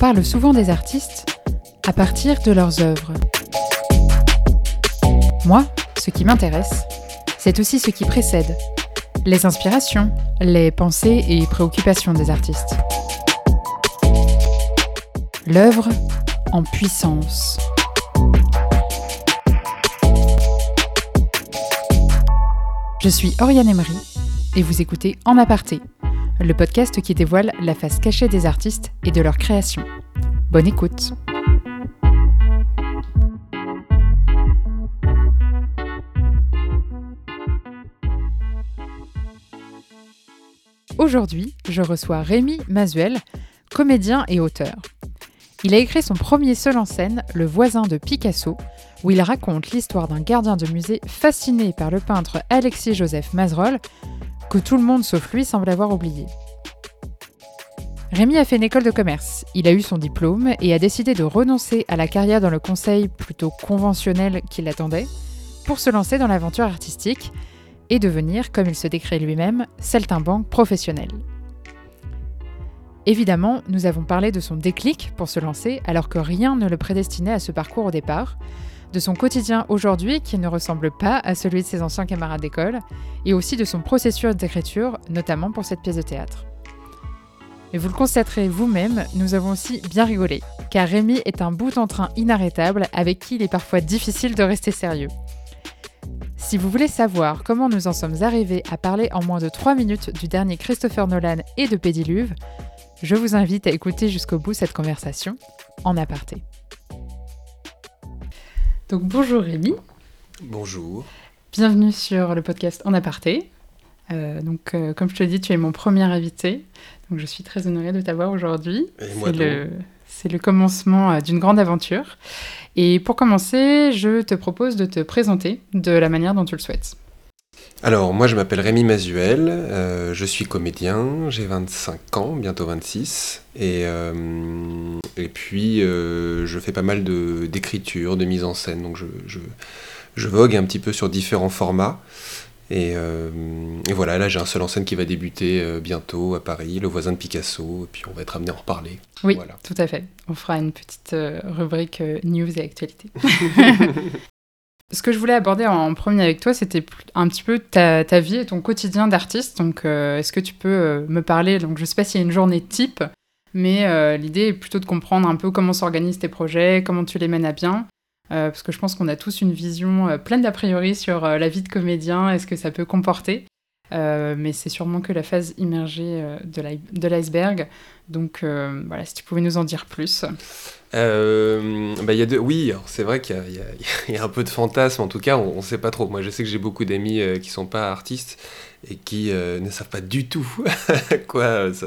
parle souvent des artistes à partir de leurs œuvres. Moi, ce qui m'intéresse, c'est aussi ce qui précède, les inspirations, les pensées et préoccupations des artistes. L'œuvre en puissance. Je suis Oriane Emery et vous écoutez En aparté, le podcast qui dévoile la face cachée des artistes et de leur création. Bonne écoute. Aujourd'hui, je reçois Rémi Mazuel, comédien et auteur. Il a écrit son premier seul en scène, Le voisin de Picasso, où il raconte l'histoire d'un gardien de musée fasciné par le peintre Alexis-Joseph Mazerolle, que tout le monde sauf lui semble avoir oublié. Rémi a fait une école de commerce, il a eu son diplôme et a décidé de renoncer à la carrière dans le conseil plutôt conventionnel qui l'attendait pour se lancer dans l'aventure artistique et devenir, comme il se décrit lui-même, saltimbanque professionnel. Évidemment, nous avons parlé de son déclic pour se lancer alors que rien ne le prédestinait à ce parcours au départ, de son quotidien aujourd'hui qui ne ressemble pas à celui de ses anciens camarades d'école, et aussi de son processus d'écriture, notamment pour cette pièce de théâtre. Mais vous le constaterez vous-même, nous avons aussi bien rigolé, car Rémi est un bout en train inarrêtable avec qui il est parfois difficile de rester sérieux. Si vous voulez savoir comment nous en sommes arrivés à parler en moins de 3 minutes du dernier Christopher Nolan et de Pédiluve, je vous invite à écouter jusqu'au bout cette conversation en aparté. Donc bonjour Rémi. Bonjour. Bienvenue sur le podcast En aparté. Euh, donc euh, comme je te dis, tu es mon premier invité. Donc je suis très honorée de t'avoir aujourd'hui. C'est le, c'est le commencement euh, d'une grande aventure. Et pour commencer, je te propose de te présenter de la manière dont tu le souhaites. Alors, moi je m'appelle Rémi Mazuel, euh, je suis comédien, j'ai 25 ans, bientôt 26, et, euh, et puis euh, je fais pas mal de- d'écriture, de, mise en scène, donc je, je, je vogue un petit peu sur différents formats. Et, et voilà, là j'ai un seul en scène qui va débuter bientôt à Paris, Le voisin de Picasso, et puis on va être amené à en reparler. Oui, Voilà. tout à fait. On fera une petite rubrique news et actualité. Ce que je voulais aborder en premier avec toi, c'était un petit peu ta, vie et ton quotidien d'artiste. Donc, euh, est-ce que tu peux euh, me parler Donc, je sais pas s'il y a une journée type, mais euh, l'idée est plutôt de comprendre un peu comment s'organisent tes projets, comment tu les mènes à bien. Parce que je pense qu'on a tous une vision pleine d'a priori sur la vie de comédien et ce que ça peut comporter. Euh, mais c'est sûrement que la phase immergée euh, de l'i- de l'iceberg. Donc euh, voilà, si tu pouvais nous en dire plus. Euh, bah, y a deux... Oui, c'est vrai qu'il y a, un peu de fantasme, en tout cas, on ne sait pas trop. Moi, je sais que j'ai beaucoup d'amis qui sont pas artistes et qui euh, ne savent pas du tout quoi, ça,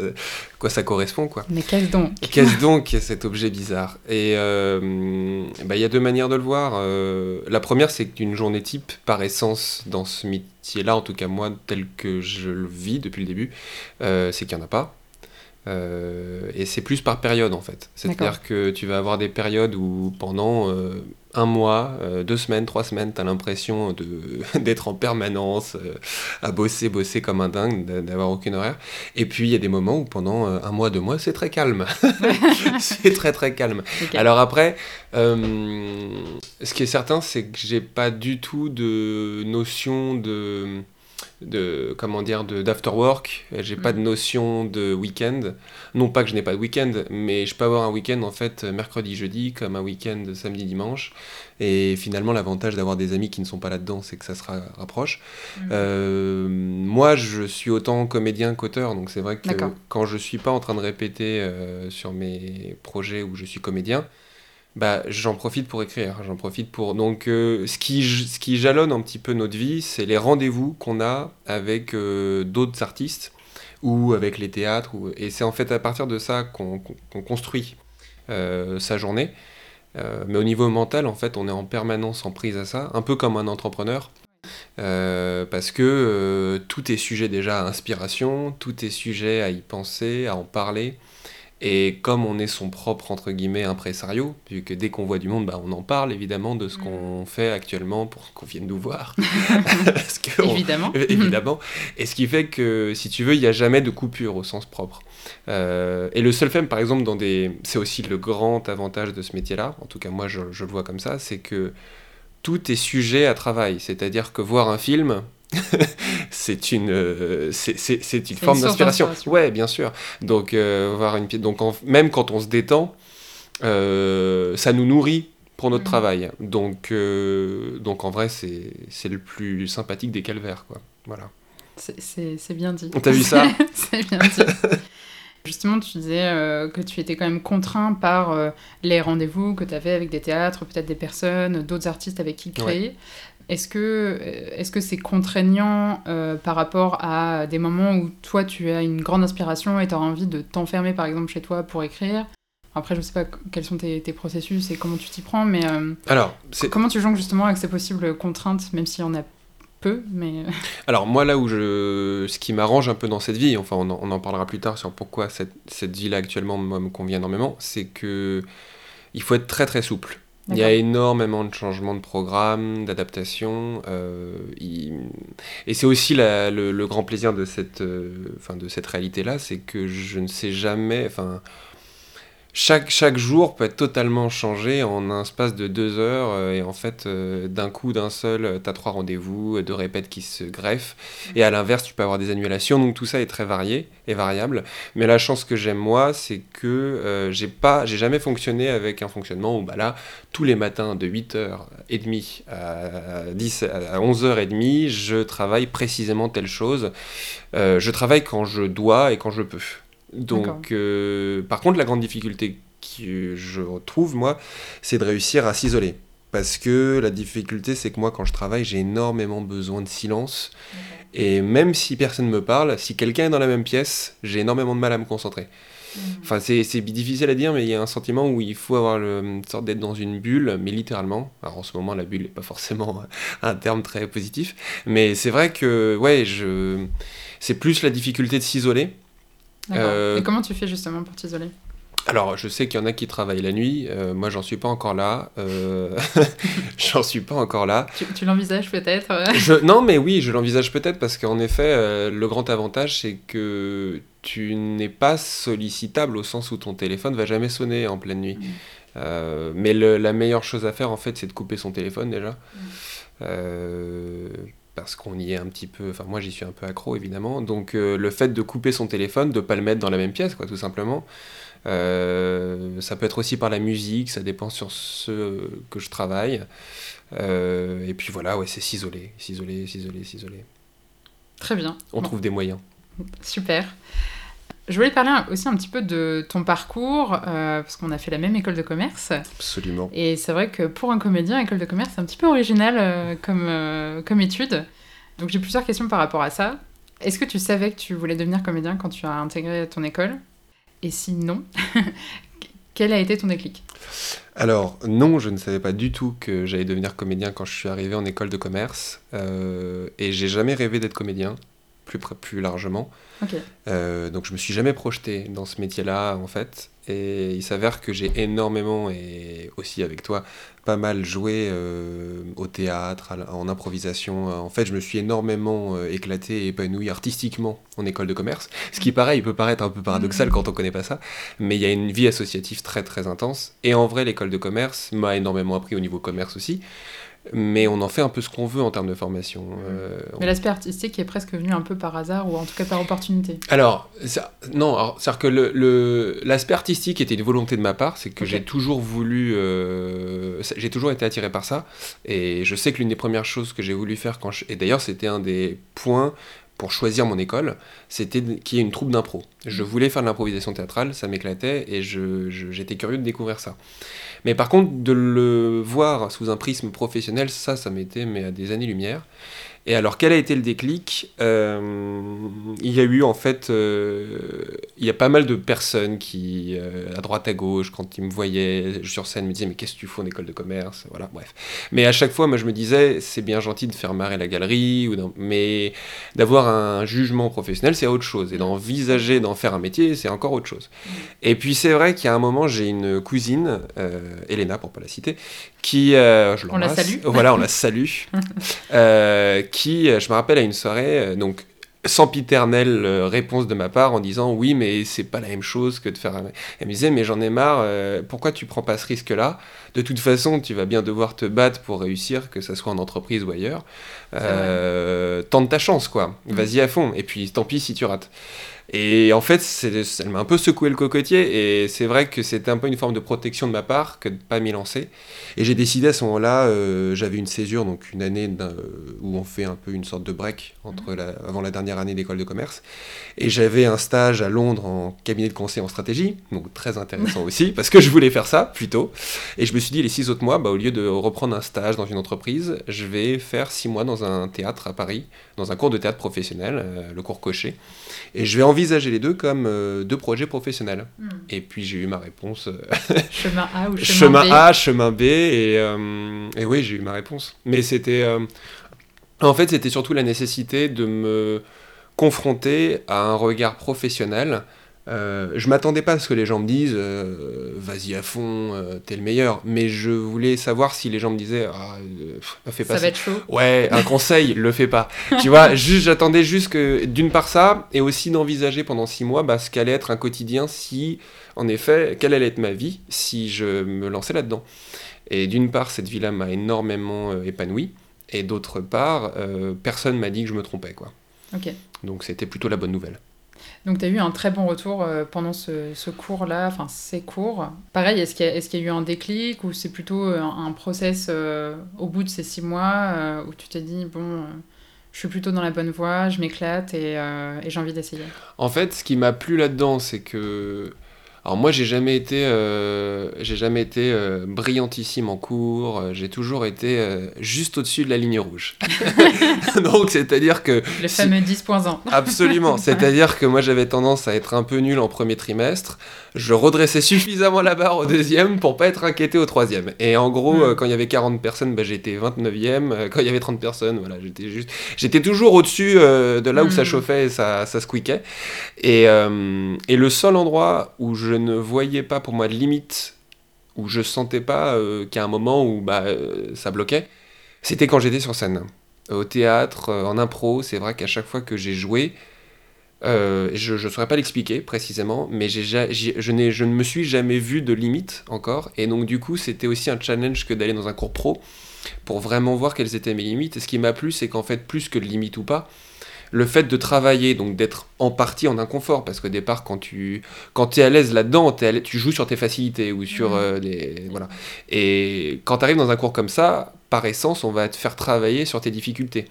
quoi ça correspond. Quoi. Mais qu'est-ce donc Qu'est-ce donc cet objet bizarre? Et euh, bah, il y a deux manières de le voir. Euh, la première, c'est qu'une journée type, par essence, dans ce métier-là, en tout cas moi, tel que je le vis depuis le début, euh, c'est qu'il n'y en a pas. Euh, et c'est plus par période en fait. C'est-à-dire que tu vas avoir des périodes où pendant euh, un mois, euh, deux semaines, trois semaines, tu as l'impression d'être en permanence, à bosser, bosser comme un dingue, d'a- d'avoir aucune horaire. Et puis il y a des moments où pendant un mois, deux mois, c'est très calme. c'est très très calme. Alors après, ce qui est certain, c'est que j'ai pas du tout de notion de, de comment dire, de d'afterwork. J'ai pas de notion de week-end. Non pas que je n'ai pas de week-end, mais je peux avoir un week-end en fait mercredi, jeudi, comme un week-end samedi, dimanche. Et finalement, l'avantage d'avoir des amis qui ne sont pas là-dedans, c'est que ça se ra- rapproche. Mhm. Euh, moi, je suis autant comédien qu'auteur, donc c'est vrai que quand je suis pas en train de répéter euh, sur mes projets où je suis comédien, bah, j'en profite pour écrire, j'en profite pour... Donc, euh, ce, qui, ce qui jalonne un petit peu notre vie, c'est les rendez-vous qu'on a avec euh, d'autres artistes ou avec les théâtres. Et c'est en fait à partir de ça qu'on qu'on construit euh, sa journée. Mais au niveau mental, en fait, on est en permanence en prise à ça, un peu comme un entrepreneur. Parce que tout est sujet déjà à inspiration, tout est sujet à y penser, à en parler. Et comme on est son propre, entre guillemets, impresario, vu que dès qu'on voit du monde, bah, on en parle évidemment de ce Mm. qu'on fait actuellement pour qu'on vienne nous voir. Parce que on- Évidemment. évidemment. Et ce qui fait que, si tu veux, il n'y a jamais de coupure au sens propre. Euh, et le seul fait, par exemple, dans des... c'est aussi le grand avantage de ce métier-là, en tout cas moi je, je le vois comme ça, c'est que tout est sujet à travail. C'est-à-dire que voir un film, c'est une, euh, c'est, c'est- c'est une C'est forme une source d'inspiration. d'inspiration. Ouais, bien sûr. Donc, euh, voir une pièce. Donc, en- même quand on se détend, euh, ça nous nourrit pour notre Mhm. travail. Donc, donc en vrai, c'est, c'est le plus sympathique des calvaires, quoi. Voilà. C'est- bien dit. T'as vu ça C'est bien dit. Justement, tu disais euh, que tu étais quand même contraint par euh, les rendez-vous que tu avais avec des théâtres, peut-être des personnes, d'autres artistes avec qui créer. Est-ce que est-ce que c'est contraignant euh, par rapport à des moments où toi tu as une grande inspiration et tu as envie de t'enfermer par exemple chez toi pour écrire? Après, je sais pas quels sont tes, tes processus et comment tu t'y prends, mais euh, Alors, c'est, comment tu jongles justement avec ces possibles contraintes, même s'il y en a peu, mais Alors moi là où je, ce qui m'arrange un peu dans cette vie, enfin on en, on en parlera plus tard sur pourquoi cette, cette vie là actuellement moi, me convient énormément, c'est que il faut être très très souple. Il y a énormément de changements de programme, d'adaptation, euh, il- et c'est aussi la- le, le grand plaisir de cette, euh, de cette réalité là, c'est que je ne sais jamais, enfin chaque, chaque jour peut être totalement changé en un espace de deux heures euh, et en fait euh, d'un coup d'un seul euh, t'as trois rendez-vous euh, deux répètes qui se greffent. Et à l'inverse tu peux avoir des annulations. Donc tout ça est très varié et variable. Mais la chance que j'aime moi c'est que euh, j'ai pas j'ai jamais fonctionné avec un fonctionnement où bah là tous les matins de 8h30 à 10 à 11h30 je travaille précisément telle chose. Je travaille quand je dois et quand je peux. Donc, euh, par contre, la grande difficulté que je trouve, moi, c'est de réussir à s'isoler. Parce que la difficulté, c'est que moi, quand je travaille, j'ai énormément besoin de silence. Et même si personne me parle, si quelqu'un est dans la même pièce, j'ai énormément de mal à me concentrer. Enfin, c'est c'est difficile à dire, mais il y a un sentiment où il faut avoir le, une sorte d'être dans une bulle, mais littéralement. Alors en ce moment, la bulle n'est pas forcément un terme très positif. Mais c'est vrai que, ouais, je... c'est plus la difficulté de s'isoler. Euh, Et comment tu fais justement pour t'isoler? Alors, je sais qu'il y en a qui travaillent la nuit. euh, moi, j'en suis pas encore là. euh, j'en suis pas encore là. Tu, tu l'envisages peut-être Je- non, mais oui, je l'envisage peut-être parce qu'en effet, euh, le grand avantage, c'est que tu n'es pas sollicitable au sens où ton téléphone va jamais sonner en pleine nuit. Mm. Mais le- la meilleure chose à faire, en fait, c'est de couper son téléphone déjà. Euh, parce qu'on y est un petit peu. Enfin, moi, j'y suis un peu accro, évidemment. Donc, euh, le fait de couper son téléphone, de pas le mettre dans la même pièce, quoi, tout simplement. Euh, ça peut être aussi par la musique, ça dépend sur ce que je travaille. Euh, et puis voilà, ouais, c'est s'isoler, s'isoler, s'isoler, s'isoler. Très bien. On Bon, trouve des moyens. Super. Je voulais parler aussi un petit peu de ton parcours, euh, parce qu'on a fait la même école de commerce. Absolument. Et c'est vrai que pour un comédien, école de commerce, c'est un petit peu original euh, comme, euh, comme étude. Donc j'ai plusieurs questions par rapport à ça. Est-ce que tu savais que tu voulais devenir comédien quand tu as intégré ton école? Et si non, quel a été ton déclic? Alors, non, je ne savais pas du tout que j'allais devenir comédien quand je suis arrivé en école de commerce. Euh, et j'ai jamais rêvé d'être comédien, plus, plus largement. Euh, donc je me suis jamais projeté dans ce métier-là en fait. Et il s'avère que j'ai énormément, et aussi avec toi, pas mal joué euh, au théâtre, à en improvisation. En fait, je me suis énormément euh, éclaté et épanoui artistiquement en école de commerce. Ce qui, pareil, peut paraître un peu paradoxal Mhm. quand on connaît pas ça. Mais il y a une vie associative très très intense. Et en vrai, l'école de commerce m'a énormément appris au niveau commerce aussi. Mais on en fait un peu ce qu'on veut en termes de formation. Euh, Mais l'aspect artistique est presque venu un peu par hasard, ou en tout cas par opportunité. alors, ça- non, c'est-à-dire que le- le- l'aspect artistique était une volonté de ma part, c'est que j'ai toujours voulu, euh, j'ai toujours été attiré par ça, et je sais que l'une des premières choses que j'ai voulu faire quand je, et d'ailleurs c'était un des points pour choisir mon école, c'était qu'il y ait une troupe d'impro. Je voulais faire de l'improvisation théâtrale, ça m'éclatait, et je- je- j'étais curieux de découvrir ça. Mais par contre, de le voir sous un prisme professionnel, ça, ça m'était mais à des années-lumière. Et alors, quel a été le déclic euh, Il y a eu en fait, euh, il y a pas mal de personnes qui, euh, à droite à gauche, quand ils me voyaient sur scène, me disaient mais qu'est-ce que tu fais en école de commerce? Voilà, bref. Mais à chaque fois, moi, je me disais c'est bien gentil de faire marrer la galerie, ou mais d'avoir un jugement professionnel, c'est autre chose. Et d'envisager d'en faire un métier, c'est encore autre chose. Et puis c'est vrai qu'il y a un moment, j'ai une cousine, Elena pour pas la citer, qui, je on la salue. Voilà, on la salue. qui, euh, je me rappelle à une soirée, euh, donc sans piternelle euh, réponse de ma part en disant oui mais c'est pas la même chose que de faire elle me disait mais j'en ai marre pourquoi tu prends pas ce risque là de toute façon tu vas bien devoir te battre pour réussir que ce soit en entreprise ou ailleurs tente ta chance quoi mm. vas-y à fond et puis tant pis si tu rates et en fait, elle m'a un peu secoué le cocotier, et c'est vrai que c'était un peu une forme de protection de ma part que de ne pas m'y lancer. Et j'ai décidé à ce moment-là, euh, j'avais une césure, donc une année où on fait un peu une sorte de break entre la, avant la dernière année d'école de commerce. Et j'avais un stage à Londres en cabinet de conseil en stratégie, donc très intéressant aussi, parce que je voulais faire ça plutôt. Et je me suis dit, les six autres mois, bah, au lieu de reprendre un stage dans une entreprise, je vais faire six mois dans un théâtre à Paris, dans un cours de théâtre professionnel, euh, le cours Cochet. Et je vais envisager les deux comme euh, deux projets professionnels. Hmm. Et puis j'ai eu ma réponse. Euh, chemin A ou chemin, chemin A, chemin B. Et, et oui, j'ai eu ma réponse. Mais c'était. en fait, c'était surtout la nécessité de me confronter à un regard professionnel euh, je m'attendais pas à ce que les gens me disent euh, vas-y à fond, euh, t'es le meilleur. Mais je voulais savoir si les gens me disaient ah, fais pas ça. va être chaud. Ouais, un conseil, le fais pas. Tu vois, juste, j'attendais juste que d'une part ça, et aussi d'envisager pendant six mois bah, ce qu'allait être un quotidien si, en effet, quelle allait être ma vie si je me lançais là-dedans. Et d'une part, cette vie-là m'a énormément épanoui, et d'autre part, personne m'a dit que je me trompais. quoi. Donc c'était plutôt la bonne nouvelle. Donc tu as eu un très bon retour euh, pendant ce, cours-là, enfin ces cours. Pareil, est-ce qu'il y, y, a eu un déclic ou c'est plutôt euh, un, process euh, au bout de ces six mois où tu t'es dit, bon, je suis plutôt dans la bonne voie, je m'éclate et j'ai envie d'essayer? En fait, ce qui m'a plu là-dedans, c'est que alors moi, j'ai jamais été, euh, j'ai jamais été euh, brillantissime en cours. Euh, j'ai toujours été juste au-dessus de la ligne rouge. Donc, c'est-à-dire que le fameux 10.1. Absolument. C'est-à-dire que moi, j'avais tendance à être un peu nul en premier trimestre. Je redressais suffisamment la barre au deuxième pour pas être inquiété au troisième. Et en gros, hmm. quand il y avait 40 personnes, bah, j'étais 29e. Quand il y avait 30 personnes, voilà, j'étais juste, j'étais toujours au-dessus de là où ça hmm. chauffait et ça, ça squeakait. Et, et le seul endroit où je je ne voyais pas pour moi de limite, où je sentais pas euh, qu'à un moment où bah, euh, ça bloquait, c'était quand j'étais sur scène. Au théâtre, euh, en impro, c'est vrai qu'à chaque fois que j'ai joué, je ne saurais pas l'expliquer précisément, mais je, je ne me suis jamais vu de limite encore. Et donc du coup, c'était aussi un challenge que d'aller dans un cours pro pour vraiment voir quelles étaient mes limites. Et ce qui m'a plu, c'est qu'en fait, plus que de limite ou pas, le fait de travailler, donc d'être en partie en inconfort, parce qu'au départ, quand tu quand es à l'aise là-dedans, tu joues sur tes facilités ou sur mhm. euh, des. Voilà. Et quand tu arrives dans un cours comme ça, par essence, on va te faire travailler sur tes difficultés.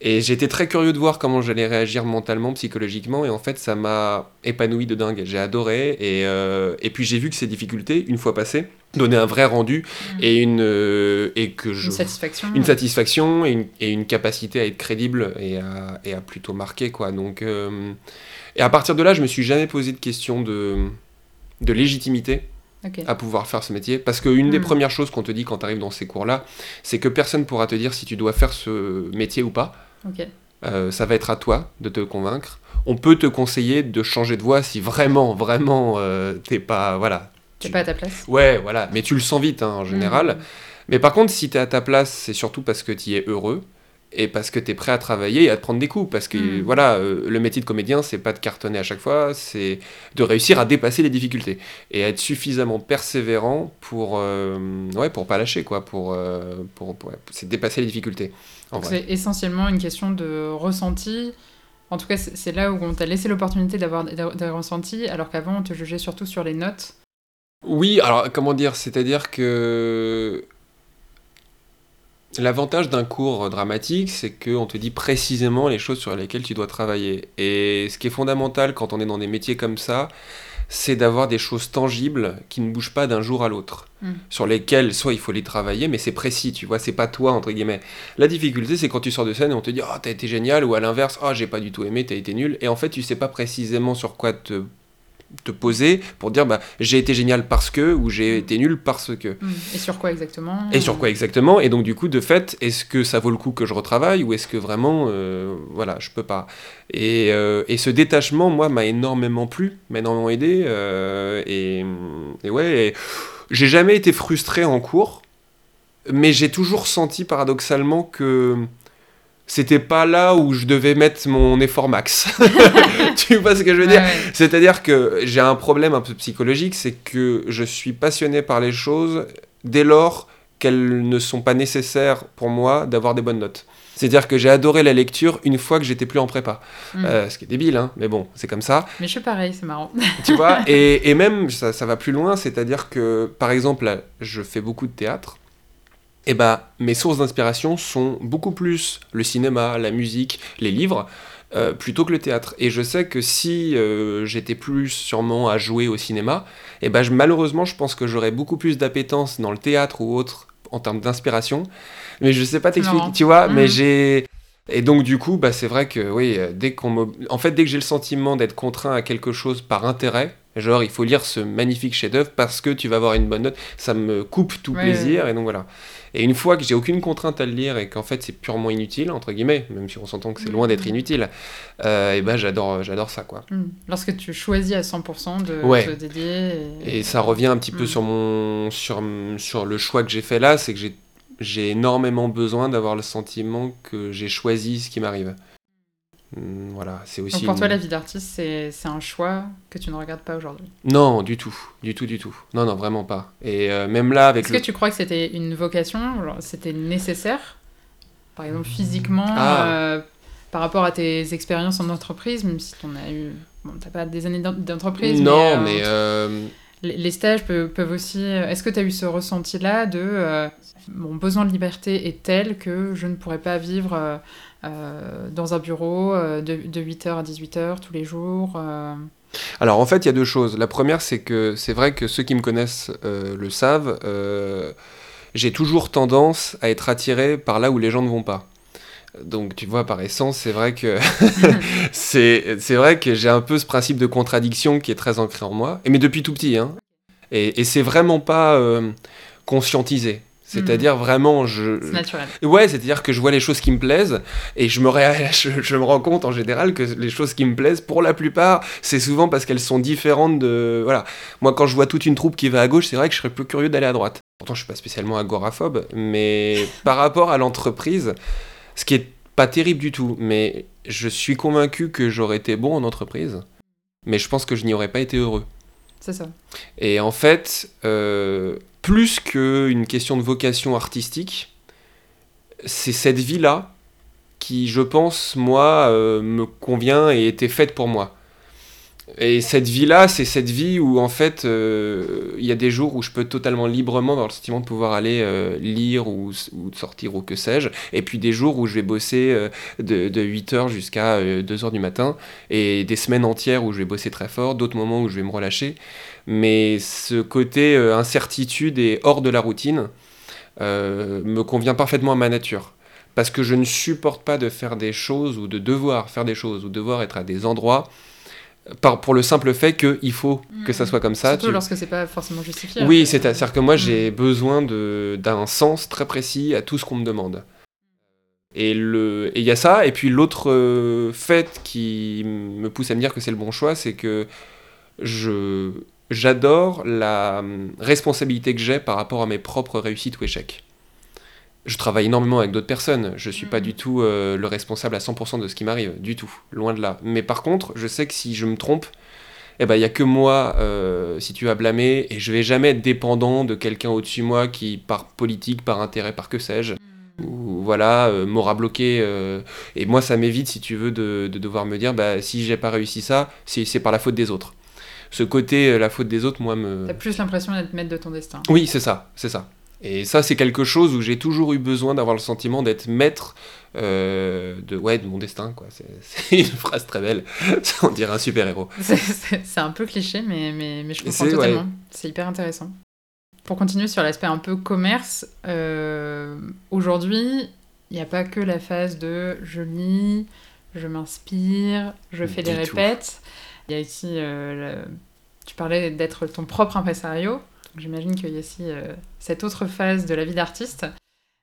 Et j'étais très curieux de voir comment j'allais réagir mentalement, psychologiquement, et en fait, ça m'a épanoui de dingue. J'ai adoré, et, euh, et puis j'ai vu que ces difficultés, une fois passées, donnaient un vrai rendu mm. et une euh, et que je, une satisfaction, une satisfaction et une, et une, capacité à être crédible et à, et à plutôt marquer quoi. Donc euh, et à partir de là, je me suis jamais posé de question de de légitimité à pouvoir faire ce métier. Parce qu'une des mm. premières choses qu'on te dit quand tu arrives dans ces cours-là, c'est que personne pourra te dire si tu dois faire ce métier ou pas. Euh, ça va être à toi de te convaincre. On peut te conseiller de changer de voie si vraiment, vraiment, euh, t'es pas, voilà. T'es pas à ta place. Ouais, voilà. Mais tu le sens vite hein, en général. Mm. Mais par contre, si t'es à ta place, c'est surtout parce que tu es heureux et parce que tu es prêt à travailler et à te prendre des coups. Parce que mm. voilà, euh, le métier de comédien, c'est pas de cartonner à chaque fois, c'est de réussir à dépasser les difficultés et à être suffisamment persévérant pour, euh, ouais, pour pas lâcher, quoi, pour, pour, pour c'est dépasser les difficultés. C'est essentiellement une question de ressenti. En tout cas, c'est là où on t'a laissé l'opportunité d'avoir des ressentis, alors qu'avant, on te jugeait surtout sur les notes. Oui, alors comment dire C'est-à-dire que l'avantage d'un cours dramatique, c'est qu'on te dit précisément les choses sur lesquelles tu dois travailler. Et ce qui est fondamental quand on est dans des métiers comme ça, c'est d'avoir des choses tangibles qui ne bougent pas d'un jour à l'autre, Mm. sur lesquelles soit il faut les travailler, mais c'est précis, tu vois, c'est pas toi, entre guillemets. La difficulté, c'est quand tu sors de scène et on te dit, oh, t'as été génial, ou à l'inverse, oh, j'ai pas du tout aimé, t'as été nul, et en fait, tu sais pas précisément sur quoi te te poser pour dire bah j'ai été génial parce que ou j'ai été nul parce que Mm. Et sur quoi exactement et sur quoi exactement Et donc du coup, de fait, est-ce que ça vaut le coup que je retravaille ou est-ce que vraiment, euh, voilà, je peux pas? Et, euh, et ce détachement, moi, m'a énormément plu, m'a énormément aidé. euh, et, et ouais, j'ai jamais été frustré en cours, mais j'ai toujours senti paradoxalement que c'était pas là où je devais mettre mon effort max. tu vois ce que je veux dire ouais. c'est-à-dire que j'ai un problème un peu psychologique, c'est que je suis passionné par les choses dès lors qu'elles ne sont pas nécessaires pour moi d'avoir des bonnes notes. C'est-à-dire que j'ai adoré la lecture une fois que j'étais plus en prépa. Mm. Euh, ce qui est débile, hein, mais bon, c'est comme ça. Mais je suis pareil, c'est marrant. Tu vois et, et même, ça, ça va plus loin, c'est-à-dire que, par exemple, là, je fais beaucoup de théâtre. Et bah, mes sources d'inspiration sont beaucoup plus le cinéma, la musique, les livres, euh, plutôt que le théâtre. Et je sais que si euh, j'étais plus sûrement à jouer au cinéma, et ben je, malheureusement, je pense que j'aurais beaucoup plus d'appétence dans le théâtre ou autre en termes d'inspiration. Mais je sais pas t'expliquer, tu vois, mais Mhm. j'ai. Et donc, du coup, bah, c'est vrai que, oui, euh, dès qu'on. En fait, dès que j'ai le sentiment d'être contraint à quelque chose par intérêt, genre, il faut lire ce magnifique chef-d'œuvre parce que tu vas avoir une bonne note, ça me coupe tout Ouais, plaisir, et donc voilà. Et une fois que j'ai aucune contrainte à le lire et qu'en fait c'est purement inutile, entre guillemets, même si on s'entend que c'est loin d'être inutile, euh, et ben j'adore, j'adore ça, quoi. Mm. Lorsque tu choisis à 100% de Ouais. te dédier. Et, Et ça revient un petit peu Mm. sur, mon, sur, sur le choix que j'ai fait là, c'est que j'ai, j'ai énormément besoin d'avoir le sentiment que j'ai choisi ce qui m'arrive. Mm, Voilà, c'est aussi. Donc pour toi, une- la vie d'artiste, c'est un choix que tu ne regardes pas aujourd'hui? Non, du tout, du tout, du tout. Non, non, vraiment pas. Et euh, même là, avec Est-ce le. que tu crois que c'était une vocation C'était nécessaire? Par exemple, physiquement, Ah. euh, par rapport à tes expériences en entreprise, même si tu as eu. Bon, t'as pas des années d'en- d'entreprise, non, mais. euh, euh, les stages peuvent, peuvent aussi. euh, Est-ce que tu as eu ce ressenti-là de euh, mon besoin de liberté est tel que je ne pourrais pas vivre euh, dans un bureau de, de 8h à 18h tous les jours euh, Alors en fait, il y a deux choses. La première, c'est que c'est vrai que ceux qui me connaissent le savent. j'ai toujours tendance à être attiré par là où les gens ne vont pas. Donc tu vois, par essence, c'est vrai que c'est vrai que j'ai un peu ce principe de contradiction qui est très ancré en moi. Et mais depuis tout petit, hein. Et, et c'est vraiment pas euh, conscientisé. C'est-à-dire vraiment, je, C'est naturel. Ouais, c'est-à-dire que je vois les choses qui me plaisent et je me, ré- je, je me rends compte en général que les choses qui me plaisent, pour la plupart, c'est souvent parce qu'elles sont différentes de... Voilà. Moi, quand je vois toute une troupe qui va à gauche, c'est vrai que je serais plus curieux d'aller à droite. Pourtant, je suis pas spécialement agoraphobe, mais par rapport à l'entreprise, ce qui est pas terrible du tout, mais je suis convaincu que j'aurais été bon en entreprise, mais je pense que je n'y aurais pas été heureux. Et en fait, euh, plus qu'une question de vocation artistique, c'est cette vie-là qui, je pense, moi, euh, me convient et était faite pour moi. Et cette vie-là, c'est cette vie où, en fait, euh, il y a des jours où je peux totalement librement avoir le sentiment de pouvoir aller euh, lire ou, sortir ou que sais-je. Et puis des jours où je vais bosser euh, de, de 8h jusqu'à 2h du matin. Et des semaines entières où je vais bosser très fort. D'autres moments où je vais me relâcher. Mais ce côté incertitude et hors de la routine me convient parfaitement à ma nature. Parce que je ne supporte pas de faire des choses ou de devoir faire des choses ou devoir être à des endroits par, pour le simple fait qu'il faut que ça soit comme ça. Surtout Tu- lorsque c'est pas forcément justifié. Oui, après. c'est-à-dire que moi Mm. j'ai besoin de- d'un sens très précis à tout ce qu'on me demande. Et le- et il y a ça, et puis l'autre euh, fait qui me pousse à me dire que c'est le bon choix, c'est que je j'adore la hum, responsabilité que j'ai par rapport à mes propres réussites ou échecs. Je travaille énormément avec d'autres personnes, je suis pas Mhm. du tout euh, le responsable à 100% de ce qui m'arrive, du tout, loin de là. Mais par contre, je sais que si je me trompe, eh ben, il y a que moi, euh, si tu as blâmé, et je vais jamais être dépendant de quelqu'un au-dessus de moi qui, par politique, par intérêt, par que sais-je, ou voilà, euh, m'aura bloqué. euh, et moi, ça m'évite, si tu veux, de, de devoir me dire, bah, si j'ai pas réussi ça, c'est c'est par la faute des autres. Ce côté, la faute des autres, moi, me... T'as plus l'impression d'être maître de ton destin. Oui, c'est ça, c'est ça. Et ça, c'est quelque chose où j'ai toujours eu besoin d'avoir le sentiment d'être maître euh, de, ouais, de mon destin. quoi. C'est une phrase très belle. On dirait un super-héros. C'est un peu cliché, mais, mais, mais je comprends totalement. C'est hyper intéressant. Pour continuer sur l'aspect un peu commerce, euh, aujourd'hui, il n'y a pas que la phase de je lis, je m'inspire, je fais des répètes. Il y a ici, euh, tu parlais d'être ton propre impresario. J'imagine qu'il y a aussi euh, cette autre phase de la vie d'artiste.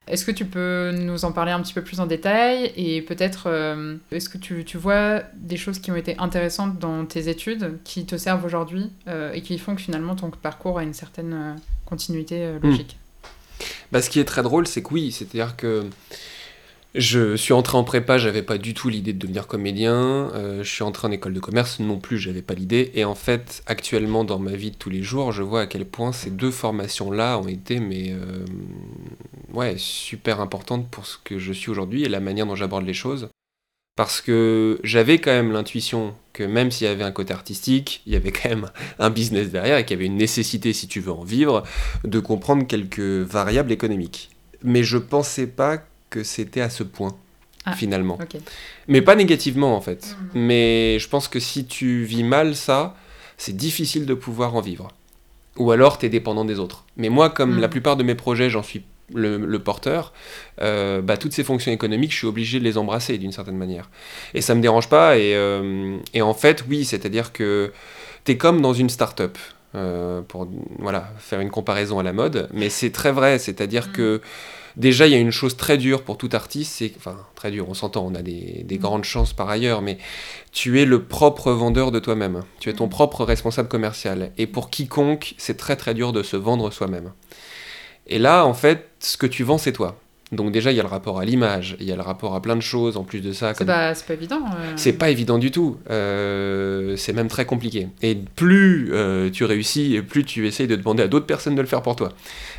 Est-ce que tu peux nous en parler un petit peu plus en détail et peut-être euh, est-ce que tu, tu, vois des choses qui ont été intéressantes dans tes études qui te servent aujourd'hui et qui font que finalement ton parcours a une certaine continuité hmm. logique? Bah, Ce qui est très drôle, c'est que oui, c'est-à-dire que je suis entré en prépa, j'avais pas du tout l'idée de devenir comédien. Euh, je suis entré en école de commerce, non plus, j'avais pas l'idée. Et en fait, actuellement, dans ma vie de tous les jours, je vois à quel point ces deux formations-là ont été, euh, ouais, super importantes pour ce que je suis aujourd'hui et la manière dont j'aborde les choses. Parce que j'avais quand même l'intuition que même s'il y avait un côté artistique, il y avait quand même un business derrière et qu'il y avait une nécessité, si tu veux en vivre, de comprendre quelques variables économiques. Mais je pensais pas que c'était à ce point, ah, finalement. Mais pas négativement, en fait. Hmm. Mais je pense que si tu vis mal ça, c'est difficile de pouvoir en vivre. Ou alors, tu es dépendant des autres. Mais moi, comme la hmm. plupart de mes projets, j'en suis le, porteur, euh, bah, toutes ces fonctions économiques, je suis obligé de les embrasser d'une certaine manière. Et ça me dérange pas. Et, euh, et en fait, oui, c'est-à-dire que tu es comme dans une start-up. Euh, pour voilà, faire une comparaison à la mode, mais c'est très vrai, c'est-à-dire hmm. que déjà, il y a une chose très dure pour tout artiste, c'est, enfin, très dur, on s'entend, on a des, mm. grandes chances par ailleurs, mais tu es le propre vendeur de toi-même. Tu es ton mm. propre responsable commercial. Et pour quiconque, c'est très très dur de se vendre soi-même. Et là, en fait, ce que tu vends, c'est toi. Donc déjà, il y a le rapport à l'image, il y a le rapport à plein de choses en plus de ça. C'est pas, pas, évident. Euh. C'est pas évident du tout. Euh, c'est même très compliqué. Et plus euh, tu réussis, et plus tu essayes de demander à d'autres personnes de le faire pour toi.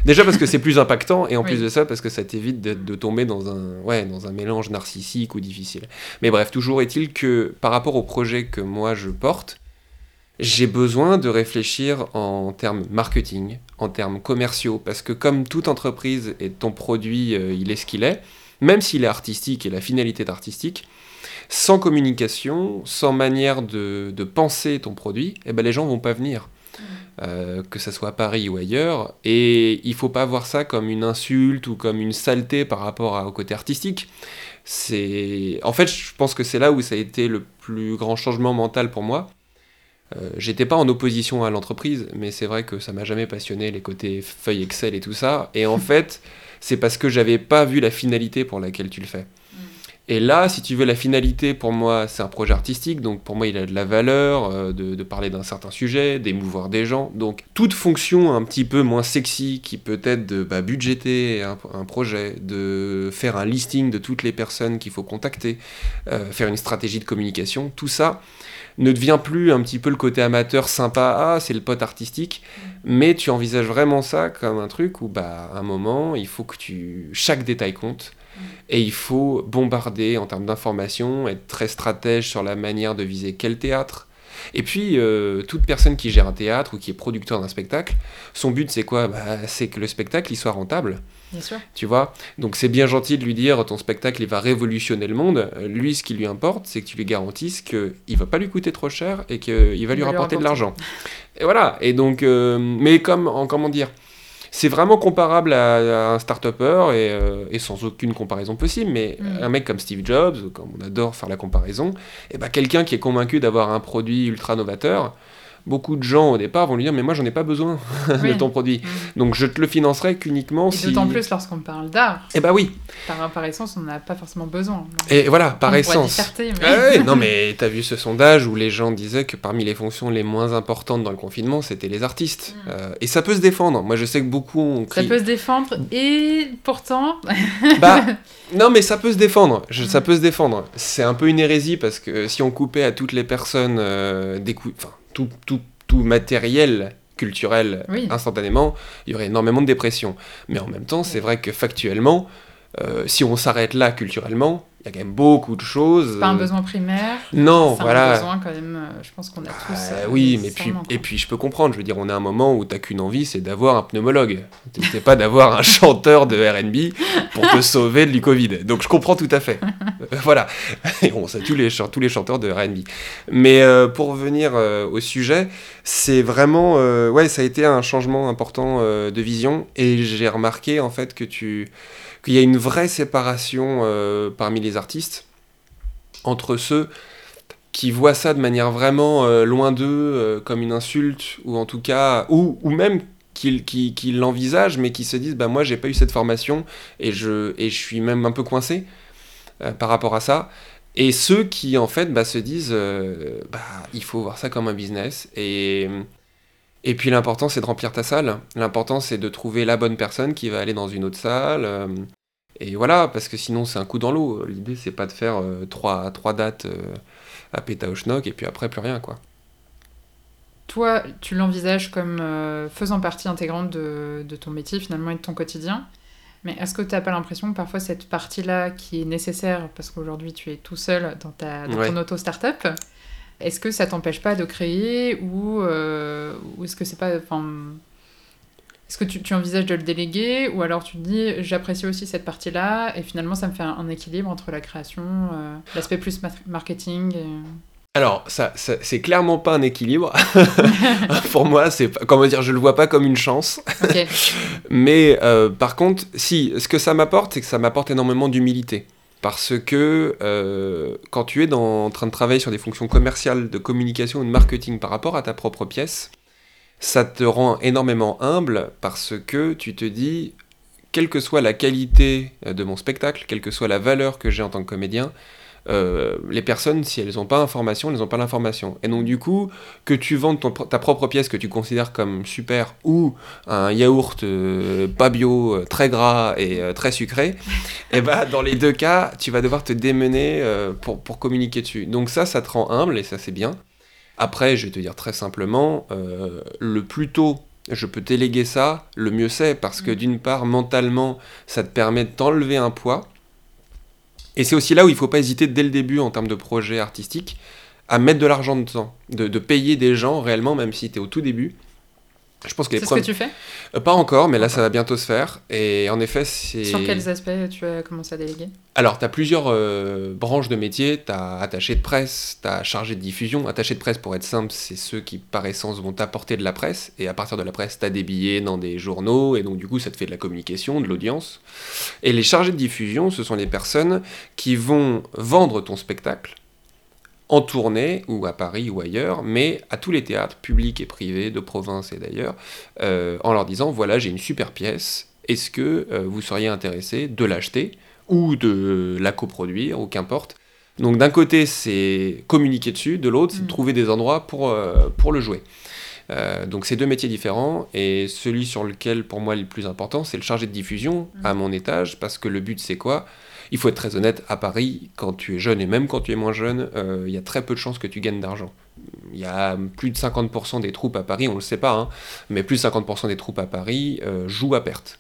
Déjà parce que c'est plus impactant, et en plus de ça, parce que ça t'évite de, de, tomber dans un, ouais, dans un mélange narcissique ou difficile. Mais bref, toujours est-il que par rapport au projet que moi je porte, j'ai besoin de réfléchir en termes marketing, en termes commerciaux, parce que comme toute entreprise et ton produit, euh, il est ce qu'il est, même s'il est artistique et la finalité est artistique, sans communication, sans manière de, penser ton produit, eh ben les gens vont pas venir. Mmh. Euh, que ce soit à Paris ou ailleurs, et il faut pas voir ça comme une insulte ou comme une saleté par rapport au côté artistique. C'est, en fait, je pense que c'est là où ça a été le plus grand changement mental pour moi, euh, j'étais pas en opposition à l'entreprise, mais c'est vrai que ça m'a jamais passionné les côtés feuilles Excel et tout ça. Et en fait, c'est parce que j'avais pas vu la finalité pour laquelle tu le fais. Mm. Et là, si tu veux, la finalité, pour moi, c'est un projet artistique, donc pour moi, il a de la valeur euh, de, parler d'un certain sujet, d'émouvoir des gens. Donc, toute fonction un petit peu moins sexy, qui peut être de bah, budgéter un, projet, de faire un listing de toutes les personnes qu'il faut contacter, euh, faire une stratégie de communication, tout ça, ne devient plus un petit peu le côté amateur sympa, ah c'est le pote artistique, mais tu envisages vraiment ça comme un truc où bah à un moment il faut que tu chaque détail compte et il faut bombarder en termes d'information, être très stratège sur la manière de viser quel théâtre. Et puis, euh, toute personne qui gère un théâtre ou qui est producteur d'un spectacle, son but c'est quoi? Bah, C'est que le spectacle il soit rentable. Tu vois? Donc c'est bien gentil de lui dire ton spectacle il va révolutionner le monde. Lui, ce qui lui importe, c'est que tu lui garantisses qu'il ne va pas lui coûter trop cher et qu'il va lui rapporter de l'argent. Et voilà. Et donc, euh, mais comme, en, comment dire? C'est vraiment comparable à, un start-upper euh, et, sans aucune comparaison possible, mais mm. un mec comme Steve Jobs, comme on adore faire la comparaison, et eh ben quelqu'un qui est convaincu d'avoir un produit ultra novateur, beaucoup de gens au départ vont lui dire mais moi j'en ai pas besoin de ton produit. Mm. donc je te le financerai qu'uniquement si d'autant plus lorsqu'on parle d'art. Et eh bah oui. Par, par essence on n'a pas forcément besoin. Et voilà par essence. mais... Ah non mais t'as vu ce sondage où les gens disaient que parmi les fonctions les moins importantes dans le confinement c'était les artistes. Mm. euh, et ça peut se défendre. Moi je sais que beaucoup ont ça peut se défendre et pourtant bah non mais ça peut se défendre. Je, ça mm. peut se défendre. C'est un peu une hérésie parce que si on coupait à toutes les personnes euh, des enfin tout, tout, tout matériel culturel instantanément, il y aurait énormément de dépression. Mais en même temps, c'est vrai que factuellement, Euh, si on s'arrête là culturellement, il y a quand même beaucoup de choses. C'est pas un besoin primaire. Non, c'est voilà. un besoin quand même, euh, je pense qu'on a tous. Ah, euh, oui, mais puis, et puis je peux comprendre. Je veux dire, on a un moment où t'as qu'une envie, c'est d'avoir un pneumologue. C'est pas d'avoir un chanteur de R&B pour te sauver du Covid. Donc je comprends tout à fait. Euh, voilà. Et on sait tous les, tous les chanteurs de R&B. Mais euh, pour revenir euh, au sujet, c'est vraiment, euh, ouais, ça a été un changement important euh, de vision. Et j'ai remarqué en fait que tu, qu'il y a une vraie séparation euh, parmi les artistes entre ceux qui voient ça de manière vraiment euh, loin d'eux, euh, comme une insulte, ou en tout cas, ou, ou même qui, qui, l'envisagent, mais qui se disent, bah moi j'ai pas eu cette formation, et je, et je suis même un peu coincé par rapport à ça. Et ceux qui en fait bah, se disent, bah il faut voir ça comme un business, et, et puis l'important c'est de remplir ta salle, l'important c'est de trouver la bonne personne qui va aller dans une autre salle. Et voilà, parce que sinon c'est un coup dans l'eau. L'idée c'est pas de faire euh, trois, trois dates euh, à Péta au Schnock et puis après plus rien quoi. Toi, tu l'envisages comme euh, faisant partie intégrante de, de ton métier finalement et de ton quotidien. Mais est-ce que tu n'as pas l'impression que parfois cette partie-là qui est nécessaire, parce qu'aujourd'hui tu es tout seul dans, ta, dans Ouais. ton auto-startup, est-ce que ça t'empêche pas de créer ou, euh, ou est-ce que c'est pas. Est-ce que tu, tu envisages de le déléguer ou alors tu te dis j'apprécie aussi cette partie-là et finalement ça me fait un, un équilibre entre la création, euh, l'aspect plus ma- marketing et... Alors ça, ça- c'est clairement pas un équilibre. Pour moi c'est comment dire, je le vois pas comme une chance. Mais euh, par contre, si, ce que ça m'apporte, c'est que ça m'apporte énormément d'humilité. Parce que euh, quand tu es dans- en train de travailler sur des fonctions commerciales, de communication ou de marketing par rapport à ta propre pièce, ça te rend énormément humble parce que tu te dis, quelle que soit la qualité euh, de mon spectacle, quelle que soit la valeur que j'ai en tant que comédien, euh, les personnes, si elles n'ont pas information, elles n'ont pas l'information. Et donc du coup, que tu vendes ton ta propre pièce que tu considères comme super ou un yaourt euh, pas bio, euh, très gras et très sucré, et bah dans les deux cas, tu vas devoir te démener pour, pour communiquer dessus. Donc ça, ça te rend humble et ça c'est bien. Après, je vais te dire très simplement, euh, le plus tôt je peux déléguer ça, le mieux c'est, parce que Mm. d'une part, mentalement, ça te permet de t'enlever un poids. Et c'est aussi là où il faut pas hésiter dès le début en termes de projet artistique à mettre de l'argent dedans, de, de payer des gens réellement, même si tu es au tout début. Je pense que les c'est ce que tu fais Euh, Pas encore, mais là ça va bientôt se faire. Et en effet, c'est. Sur quels aspects tu as commencé à déléguer? Alors, tu as plusieurs euh, branches de métier. Tu as attaché de presse, tu as chargé de diffusion. Attaché de presse, pour être simple, c'est ceux qui, par essence, vont t'apporter de la presse. Et à partir de la presse, tu as des billets dans des journaux. Et donc, du coup, ça te fait de la communication, de l'audience. Et les chargés de diffusion, ce sont les personnes qui vont vendre ton spectacle en tournée, ou à Paris ou ailleurs, mais à tous les théâtres, publics et privés, de province et d'ailleurs, euh, en leur disant, voilà, j'ai une super pièce. Est-ce que euh, vous seriez intéressé de l'acheter ou de la coproduire, ou qu'importe? Donc d'un côté, c'est communiquer dessus, de l'autre, c'est Mm. trouver des endroits pour, euh, pour le jouer. Euh, donc c'est deux métiers différents, et celui sur lequel pour moi est le plus important, c'est le chargé de diffusion Mm. à mon étage, parce que le but c'est quoi? Il faut être très honnête, à Paris, quand tu es jeune, et même quand tu es moins jeune, euh, il y a très peu de chances que tu gagnes d'argent. Il y a plus de 50% des troupes à Paris, on ne le sait pas, hein, mais plus de 50% des troupes à Paris euh, jouent à perte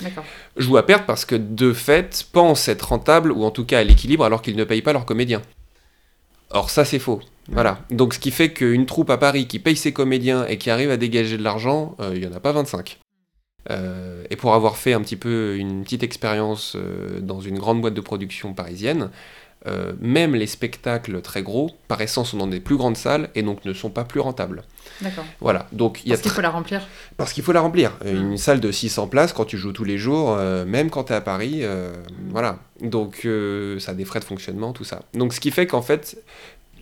D'accord. jouent à perte parce que de fait pensent être rentables ou en tout cas à l'équilibre alors qu'ils ne payent pas leurs comédiens. Or ça c'est faux. Voilà. Donc ce qui fait qu'une troupe à Paris qui paye ses comédiens et qui arrive à dégager de l'argent, euh, il n'y en a pas 25. Euh, et pour avoir fait un petit peu une petite expérience euh, dans une grande boîte de production parisienne, euh, même les spectacles très gros, par essence, sont dans des plus grandes salles et donc ne sont pas plus rentables. D'accord. Voilà. Donc il y a Parce qu'il faut la remplir. parce qu'il faut la remplir. Euh, Mm. Une salle de 600 places, quand tu joues tous les jours, même quand tu es à Paris, voilà. Donc ça a des frais de fonctionnement, tout ça. Donc ce qui fait qu'en fait,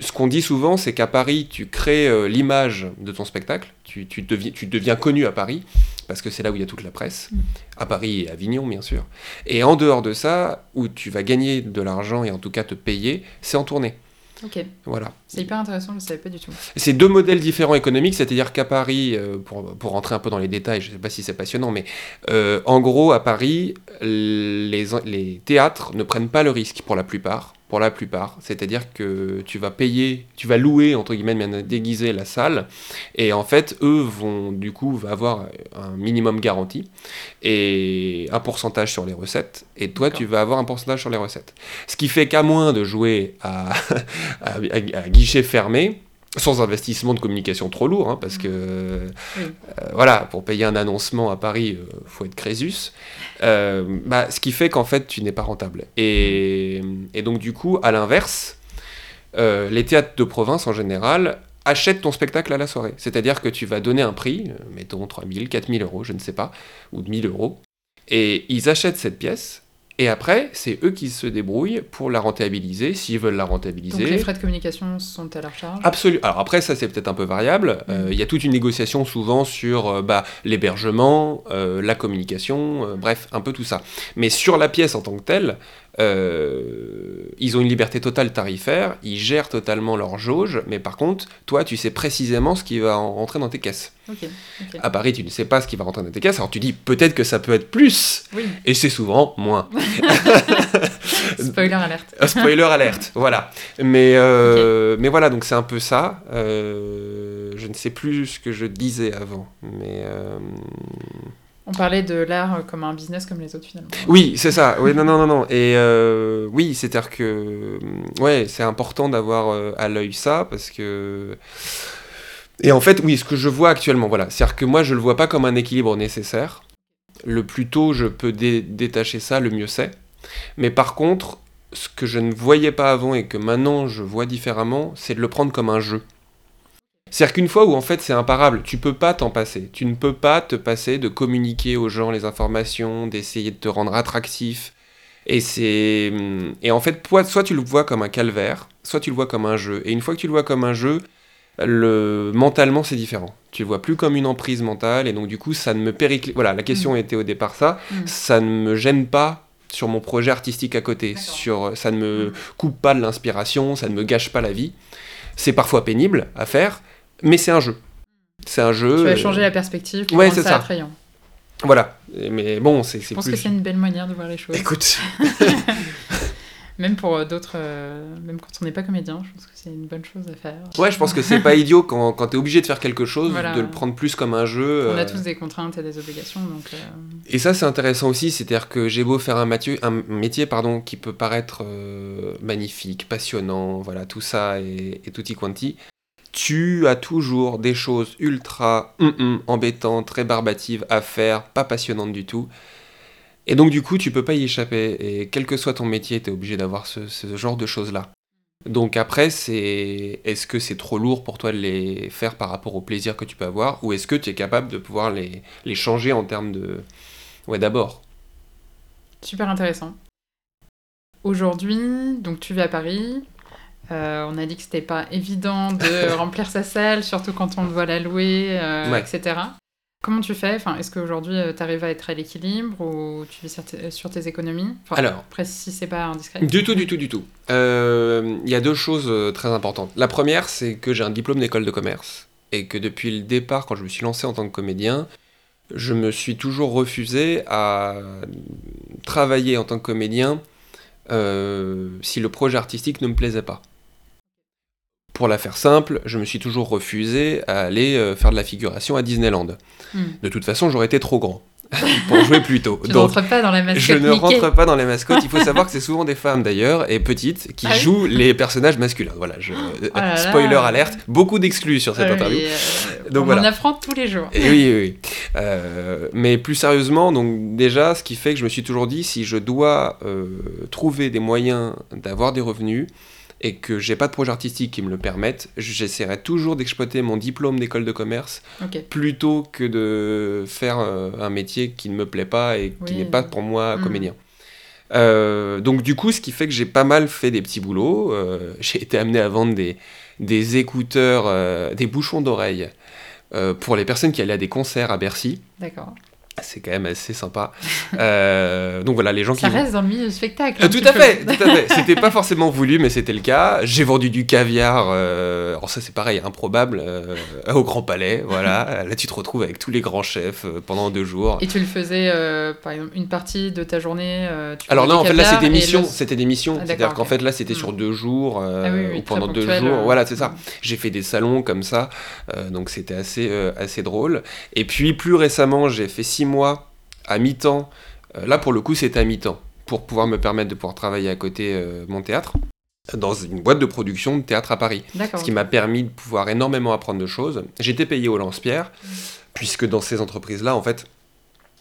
ce qu'on dit souvent, c'est qu'à Paris, tu crées l'image de ton spectacle, tu, tu, deviens, tu deviens connu à Paris, parce que c'est là où il y a toute la presse, Mm. à Paris et à Avignon, bien sûr. Et en dehors de ça, où tu vas gagner de l'argent et en tout cas te payer, c'est en tournée. Ok. Voilà. C'est hyper intéressant, je ne savais pas du tout. C'est deux modèles différents économiques, c'est-à-dire qu'à Paris, euh, pour, pour rentrer un peu dans les détails, je ne sais pas si c'est passionnant, mais euh, en gros, à Paris, les, les théâtres ne prennent pas le risque pour la plupart, pour la plupart. C'est-à-dire que tu vas payer, tu vas louer, entre guillemets, bien déguiser la salle. Et en fait, eux vont du coup avoir un minimum garanti et un pourcentage sur les recettes. Et toi, tu vas avoir un pourcentage sur les recettes. Ce qui fait qu'à moins de jouer à, à, à guichet fermé, sans investissement de communication trop lourd, hein, parce que euh, voilà, pour payer un annoncement à Paris, il euh, faut être Crésus. Euh, bah, ce qui fait qu'en fait, tu n'es pas rentable. Et, et, donc du coup, à l'inverse, les théâtres de province en général achètent ton spectacle à la soirée. C'est-à-dire que tu vas donner un prix, mettons 3000, 4000 euros, je ne sais pas, ou 1000 euros, et ils achètent cette pièce et après, c'est eux qui se débrouillent pour la rentabiliser, s'ils veulent la rentabiliser. Donc les frais de communication sont à leur charge Absolument. Alors après, ça c'est peut-être un peu variable. Euh, mm. Il y a toute une négociation souvent sur euh, bah, l'hébergement, euh, la communication, bref, un peu tout ça. Mais sur la pièce en tant que telle, euh, ils ont une liberté totale tarifaire, ils gèrent totalement leur jauge, mais par contre, toi, tu sais précisément ce qui va rentrer dans tes caisses. À Paris, tu ne sais pas ce qui va rentrer dans tes caisses, alors tu dis peut-être que ça peut être plus, et c'est souvent moins. spoiler alerte. Euh, spoiler alerte, voilà. Mais, euh, mais voilà, donc c'est un peu ça. je ne sais plus ce que je disais avant, mais... On parlait de l'art comme un business comme les autres finalement. Oui, c'est ça. Oui, non, non, non, non. Et euh, oui, c'est-à-dire que ouais, c'est important d'avoir euh, à l'œil ça parce que. Et en fait, oui, ce que je vois actuellement, voilà, c'est-à-dire que moi, je le vois pas comme un équilibre nécessaire. Le plus tôt je peux détacher ça, le mieux c'est. Mais par contre, ce que je ne voyais pas avant et que maintenant je vois différemment, c'est de le prendre comme un jeu. C'est-à-dire qu'une fois où en fait c'est imparable, tu peux pas t'en passer. Tu ne peux pas te passer de communiquer aux gens les informations, d'essayer de te rendre attractif. Et c'est et en fait soit tu le vois comme un calvaire, soit tu le vois comme un jeu. Et une fois que tu le vois comme un jeu, le mentalement c'est différent. Tu le vois plus comme une emprise mentale et donc du coup ça ne me péricle. Voilà, la question mm. était au départ ça. Mm. Ça ne me gêne pas sur mon projet artistique à côté. Sur ça ne me mm. coupe pas de l'inspiration, ça ne me gâche pas la vie. C'est parfois pénible à faire, mais c'est un jeu. C'est un jeu. Tu vas changer la perspective pour ouais, c'est ça, attrayant. Voilà. Mais bon, c'est. Je pense que c'est une belle manière de voir les choses. Écoute. même pour euh, d'autres, euh, même quand on n'est pas comédien, je pense que c'est une bonne chose à faire. Ouais, je pense que c'est pas idiot quand, quand tu es obligé de faire quelque chose, de le prendre plus comme un jeu. On a euh. tous des contraintes et des obligations. Donc, Et ça, c'est intéressant aussi, c'est-à-dire que j'ai beau faire un, un métier pardon, qui peut paraître magnifique, passionnant, voilà, tout ça et, et tutti quanti tu as toujours des choses ultra hum, hum, embêtantes, très barbatives à faire, pas passionnantes du tout. Et donc du coup, tu peux pas y échapper. Et quel que soit ton métier, tu es obligé d'avoir ce, genre de choses-là. Donc après, c'est est-ce que c'est trop lourd pour toi de les faire par rapport au plaisir que tu peux avoir, ou est-ce que tu es capable de pouvoir les, les changer en termes de... Ouais, d'abord? Super intéressant. Aujourd'hui, donc tu vis à Paris, euh, on a dit que c'était pas évident de remplir sa salle, surtout quand on doit la louer, euh, etc. Comment tu fais? Enfin, Est-ce qu'aujourd'hui euh, tu arrives à être à l'équilibre ou tu vis sur, tes économies? Alors, après, si c'est pas indiscret. Du tout, du tout, du tout. Il y a deux choses très importantes. La première, c'est que j'ai un diplôme d'école de commerce et que depuis le départ, quand je me suis lancé en tant que comédien, je me suis toujours refusé à travailler en tant que comédien si le projet artistique ne me plaisait pas. Pour la faire simple, je me suis toujours refusé à aller euh, faire de la figuration à Disneyland. Hmm. De toute façon, j'aurais été trop grand pour jouer plus tôt. tu ne rentres pas dans la mascotte. Je ne rentre pas dans les mascottes. Il faut savoir que c'est souvent des femmes d'ailleurs, et petites, qui ah jouent les personnages masculins. Voilà, je... Oh spoiler alerte, beaucoup d'exclus sur cette interview. Euh, donc, on en apprend tous les jours. Et oui, oui. Euh, mais plus sérieusement, donc déjà, ce qui fait que je me suis toujours dit, si je dois trouver des moyens d'avoir des revenus, et que j'ai pas de projet artistique qui me le permette, j'essaierai toujours d'exploiter mon diplôme d'école de commerce plutôt que de faire euh, un métier qui ne me plaît pas et qui n'est pas pour moi hmm. comédien. Euh, donc du coup, ce qui fait que j'ai pas mal fait des petits boulots. Euh, j'ai été amené à vendre des, des écouteurs, des bouchons d'oreille pour les personnes qui allaient à des concerts à Bercy. D'accord. C'est quand même assez sympa. Euh, donc voilà, les gens ça qui. reste dans le milieu du spectacle. Euh, un tout à fait, tout à fait. C'était pas forcément voulu, mais c'était le cas. J'ai vendu du caviar. euh, alors ça, c'est pareil, improbable, au Grand Palais. Voilà. Là, tu te retrouves avec tous les grands chefs pendant deux jours. Et tu le faisais, par exemple, une partie de ta journée tu Alors non, en fait là c'était et missions, le- c'était des missions. Ah, C'est-à-dire qu'en fait là c'était Mm. sur deux jours Ah oui, oui, ou pendant deux jours. euh, Voilà, c'est ça. mm. J'ai fait des salons comme ça, donc c'était assez assez drôle. Et puis plus récemment, j'ai fait six mois à mi-temps. Euh, là pour le coup, c'était à mi-temps pour pouvoir me permettre de pouvoir travailler à côté euh, mon théâtre dans une boîte de production de théâtre à Paris. Ce qui m'a permis de pouvoir énormément apprendre de choses. J'étais payé au lance-pierre, puisque dans ces entreprises-là, en fait,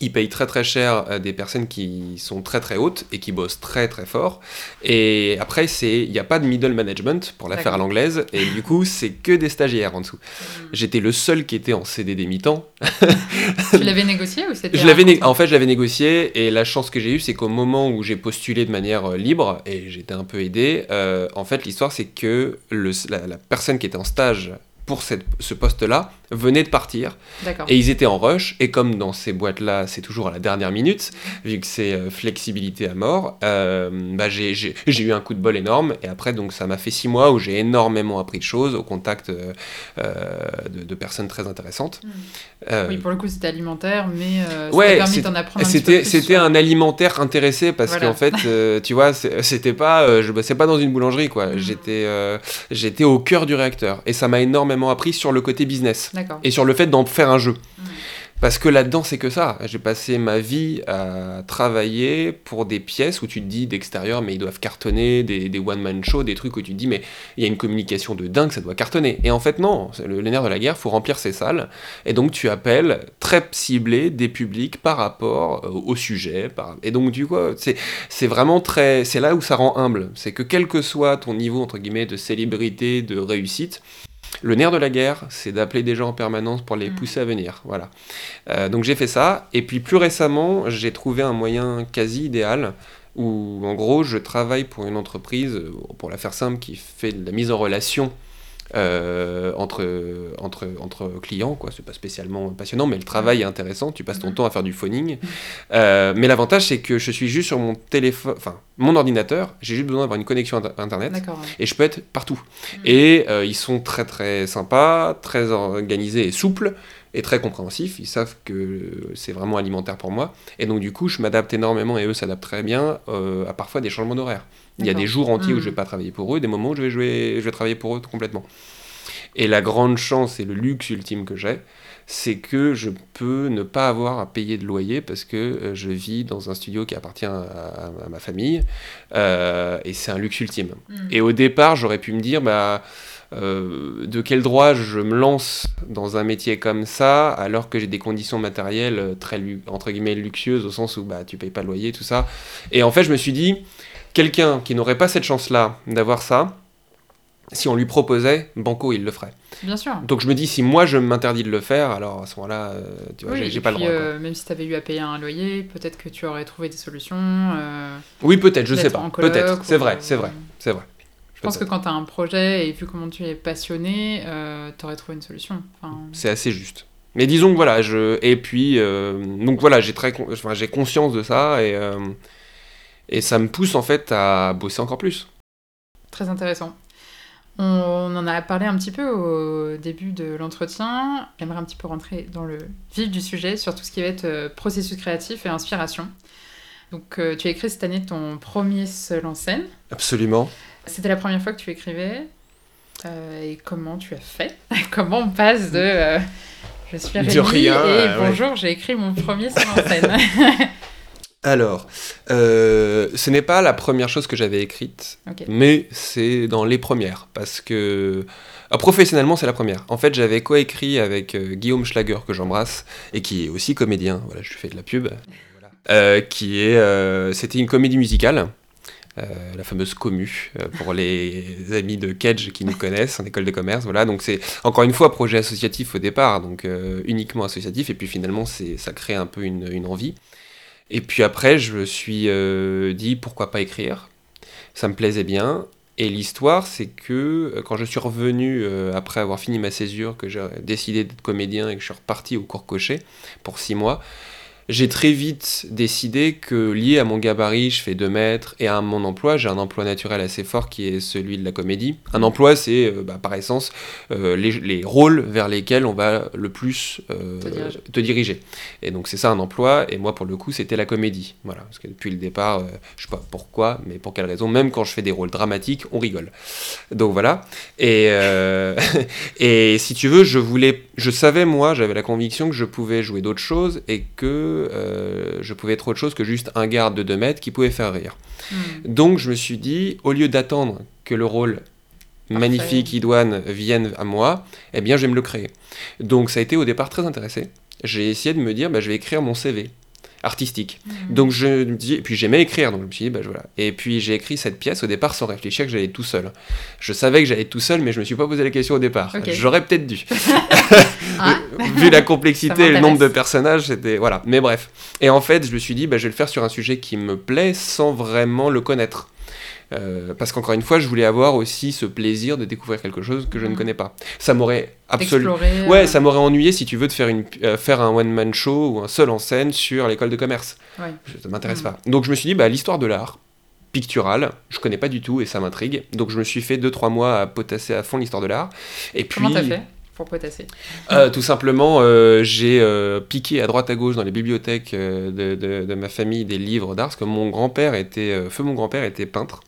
ils payent très très cher euh, des personnes qui sont très très hautes et qui bossent très très fort. Et après, c'est il n'y a pas de middle management pour la faire à l'anglaise, et du coup, c'est que des stagiaires en dessous. Mm. J'étais le seul qui était en CDD mi-temps. Tu l'avais négocié ou c'était Je l'avais né- en fait, je l'avais négocié et la chance que j'ai eue, c'est qu'au moment où j'ai postulé de manière euh, libre et j'étais un peu aidé, euh, en fait, l'histoire, c'est que le, la, la personne qui était en stage pour cette- ce poste-là venait de partir et ils étaient en rush. Et comme dans ces boîtes-là, c'est toujours à la dernière minute, vu que c'est euh, flexibilité à mort, euh, bah, j'ai j'ai- j'ai eu un coup de bol énorme. Et après, donc, ça m'a fait six mois où j'ai énormément appris de choses au contact euh, de, de personnes très intéressantes. Mm. Euh, Oui, pour le coup, c'était alimentaire, mais ça Ouais, permis d'en apprendre un petit peu C'était plus c'était sur- un alimentaire intéressé parce Voilà. qu'en fait, tu vois, c'était pas, je bossais pas dans une boulangerie quoi. Mhm. J'étais j'étais au cœur du réacteur et ça m'a énormément appris sur le côté business D'accord. Et sur le fait d'en faire un jeu. Mhm. Parce que là-dedans, c'est que ça. J'ai passé ma vie à travailler pour des pièces où tu te dis d'extérieur, mais ils doivent cartonner, des, des one-man shows, des trucs où tu te dis, mais il y a une communication de dingue, ça doit cartonner. Et en fait, non. Le, les nerfs de la guerre, faut remplir ces salles. Et donc, tu appelles très ciblé des publics par rapport euh, au sujet. par- Et donc, du coup, c'est c'est vraiment très. C'est là où ça rend humble. C'est que quel que soit ton niveau, entre guillemets, de célébrité, de réussite, le nerf de la guerre, c'est d'appeler des gens en permanence pour les Mm. pousser à venir. Voilà. Euh, donc j'ai fait ça. Et puis plus récemment, j'ai trouvé un moyen quasi idéal où en gros je travaille pour une entreprise, pour la faire simple, qui fait de la mise en relation euh, entre, entre, entre clients. quoi. C'est pas spécialement passionnant, mais le travail est intéressant. Tu passes ton Mhm. temps à faire du phoning. Euh, mais l'avantage, c'est que je suis juste sur mon téléphone, enfin mon ordinateur, j'ai juste besoin d'avoir une connexion inter- internet. Ouais. Et je peux être partout. Mm. Et euh, ils sont très très sympas, très organisés et souples, et très compréhensifs. Ils savent que c'est vraiment alimentaire pour moi. Et donc du coup, je m'adapte énormément et eux s'adaptent très bien euh, à parfois des changements d'horaire. Il y a des jours entiers où je vais pas travailler pour eux, des moments où je vais, jouer, je vais travailler pour eux complètement. Et la grande chance et le luxe ultime que j'ai, c'est que je peux ne pas avoir à payer de loyer parce que euh, je vis dans un studio qui appartient à, à- à ma famille. Euh, et c'est un luxe ultime. Mm. Et au départ, j'aurais pu me dire, bah, euh, de quel droit je me lance dans un métier comme ça, alors que j'ai des conditions matérielles euh, très, entre guillemets, luxueuses, au sens où bah, tu payes pas de loyer, tout ça. Et en fait, je me suis dit, quelqu'un qui n'aurait pas cette chance-là d'avoir ça, si on lui proposait, Banco, il le ferait. Bien sûr. Donc je me dis, si moi je m'interdis de le faire, alors à ce moment-là, euh, tu vois, Oui, j'ai- pas le droit. euh, même si tu avais eu à payer un loyer, peut-être que tu aurais trouvé des solutions. euh, Oui, peut-être, je sais pas. Peut-être, c'est ou- vrai, c'est vrai, c'est vrai. Je pense que quand tu as un projet et vu comment tu es passionné, tu aurais trouvé une solution. Enfin, C'est assez juste. Mais disons que voilà, je et puis euh, donc voilà, j'ai très con- enfin, j'ai conscience de ça et euh, et ça me pousse en fait à bosser encore plus. Très intéressant. On en a parlé un petit peu au début de l'entretien. J'aimerais un petit peu rentrer dans le vif du sujet sur tout ce qui va être euh, processus créatif et inspiration. Donc, euh, tu as écrit cette année ton premier seul en scène. Absolument. C'était la première fois que tu écrivais. Euh, et comment tu as fait Comment on passe de euh, je suis Rémi rien, et euh, ouais. bonjour, j'ai écrit mon premier seul en scène. Alors, euh, ce n'est pas la première chose que j'avais écrite, mais c'est dans les premières parce que ah, professionnellement c'est la première. En fait, j'avais coécrit avec Guillaume Schlager que j'embrasse et qui est aussi comédien. Voilà, je lui fais de la pub. Voilà. Qui est, c'était une comédie musicale. Euh, la fameuse commu euh, pour les amis de Kedge qui nous connaissent en école de commerce voilà donc c'est encore une fois projet associatif au départ donc euh, uniquement associatif et puis finalement c'est ça crée un peu une, une envie et puis après, je me suis dit pourquoi pas écrire? Ça me plaisait bien. Et l'histoire, c'est que quand je suis revenu, après avoir fini ma césure, que j'ai décidé d'être comédien et que je suis reparti au cours coché pour six mois, j'ai très vite décidé que lié à mon gabarit, je fais 2 mètres, et à mon emploi, j'ai un emploi naturel assez fort qui est celui de la comédie. Un emploi, c'est euh, bah, par essence euh, les, les, rôles vers lesquels on va le plus euh, te, te, diriger. Et donc c'est ça un emploi, et moi pour le coup c'était la comédie. Voilà, parce que depuis le départ, je sais pas pourquoi, mais pour quelle raison, même quand je fais des rôles dramatiques, on rigole. Donc voilà. Et, et si tu veux, je voulais, je savais moi, j'avais la conviction que je pouvais jouer d'autres choses et que euh, je pouvais être autre chose que juste un garde de 2 mètres qui pouvait faire rire. Mm. Donc je me suis dit, au lieu d'attendre que le rôle magnifique idoine vienne à moi, eh bien je vais me le créer. Donc ça a été au départ très intéressé. J'ai essayé de me dire, bah, je vais écrire mon CV artistique. Mmh. Donc je me dis, et puis j'aimais écrire, donc je me suis dit, bah voilà. Et puis j'ai écrit cette pièce au départ sans réfléchir que j'allais tout seul. Je savais que j'allais tout seul, mais je me suis pas posé la question au départ. Okay. J'aurais peut-être dû. ah. Vu la complexité et le nombre de personnages, c'était voilà. Mais bref. Et en fait, je me suis dit, bah, je vais le faire sur un sujet qui me plaît sans vraiment le connaître. Euh, parce qu'encore une fois, je voulais avoir aussi ce plaisir de découvrir quelque chose que je ne connais pas. Ça m'aurait absolument. Euh... Ouais, ça m'aurait ennuyé si tu veux de faire, une, euh, faire un one-man show ou un seul en scène sur l'école de commerce. Ouais. Ça m'intéresse mmh. pas. Donc je me suis dit, bah, l'histoire de l'art pictural, je connais pas du tout et ça m'intrigue. Donc je me suis fait 2-3 mois à potasser à fond l'histoire de l'art. Et puis. Comment t'as fait? Euh, Tout simplement, euh, j'ai euh, piqué à droite à gauche dans les bibliothèques de, de, de, ma famille des livres d'art, parce que mon grand-père était, feu mon grand-père était peintre.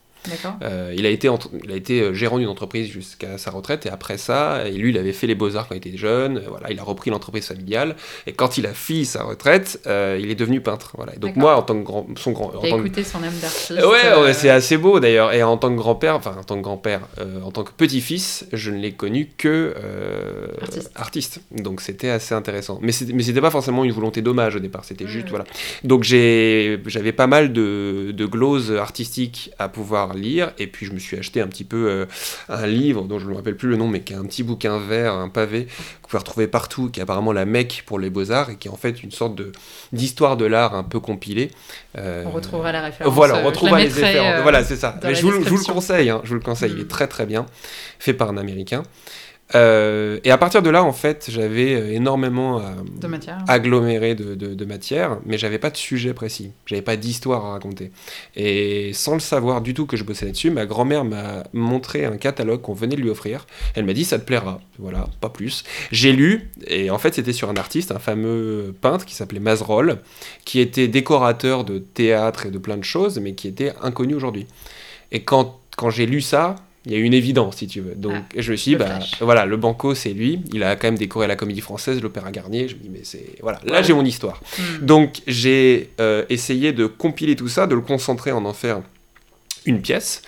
Euh, il, a été il a été gérant d'une entreprise jusqu'à sa retraite et après ça, et lui il avait fait les beaux-arts quand il était jeune, voilà, il a repris l'entreprise familiale et quand il a fini sa retraite, euh, il est devenu peintre. Voilà. Et donc moi en tant que grand, son grand, en tant écouté que... son âme d'artiste. Ouais, ouais euh... c'est assez beau d'ailleurs. Et en tant que grand-père, enfin en tant que grand-père, euh, en tant que petit-fils, je ne l'ai connu que euh, artiste. artiste. Donc c'était assez intéressant. Mais c'était, pas forcément une volonté d'hommage au départ, c'était mmh. juste voilà. Donc j'avais pas mal de, de gloses artistiques à pouvoir lire. Et puis je me suis acheté un petit peu euh, un livre dont je ne me rappelle plus le nom mais qui est un petit bouquin vert un pavé que vous pouvez retrouver partout qui est apparemment la mecque pour les beaux-arts et qui est en fait une sorte de d'histoire de l'art un peu compilée. Euh... on retrouvera la référence voilà on retrouvera les références. euh, voilà c'est ça. mais je vous, je vous, le conseille hein, je vous le conseille mm. il est très très bien fait par un américain euh, et à partir de là, en fait, j'avais énormément à, de matière. aggloméré de, de, de matière, mais j'avais pas de sujet précis, j'avais pas d'histoire à raconter. Et sans le savoir du tout que je bossais là-dessus, ma grand-mère m'a montré un catalogue qu'on venait de lui offrir. Elle m'a dit ça te plaira, voilà, pas plus. J'ai lu, et en fait, c'était sur un artiste, un fameux peintre qui s'appelait Mazerol, qui était décorateur de théâtre et de plein de choses, mais qui était inconnu aujourd'hui. Et quand, quand j'ai lu ça, il y a une évidence, si tu veux. Donc, ah, je me suis dit, bah, voilà, le Banco, c'est lui. Il a quand même décoré la comédie française, l'Opéra Garnier. Je me dis, mais c'est. Voilà, là, j'ai mon histoire. Mm. Donc, j'ai euh, essayé de compiler tout ça, de le concentrer en en faire une pièce.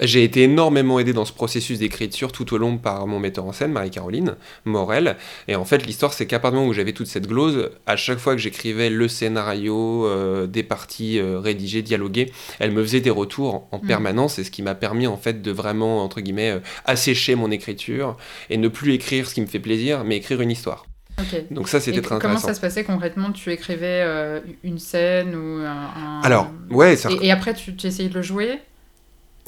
J'ai été énormément aidé dans ce processus d'écriture tout au long par mon metteur en scène, Marie-Caroline Morel. Et en fait, l'histoire, c'est qu'à partir du moment où j'avais toute cette glose, à chaque fois que j'écrivais le scénario, euh, des parties euh, rédigées, dialoguées, elle me faisait des retours en mmh. permanence. Et ce qui m'a permis, en fait, de vraiment, entre guillemets, euh, assécher mon écriture et ne plus écrire ce qui me fait plaisir, mais écrire une histoire. Okay. Donc ça, c'était très comment intéressant. Comment ça se passait concrètement? Tu écrivais euh, une scène ou un... un... Alors, ouais, ça... Et, et après, tu, tu essayais de le jouer?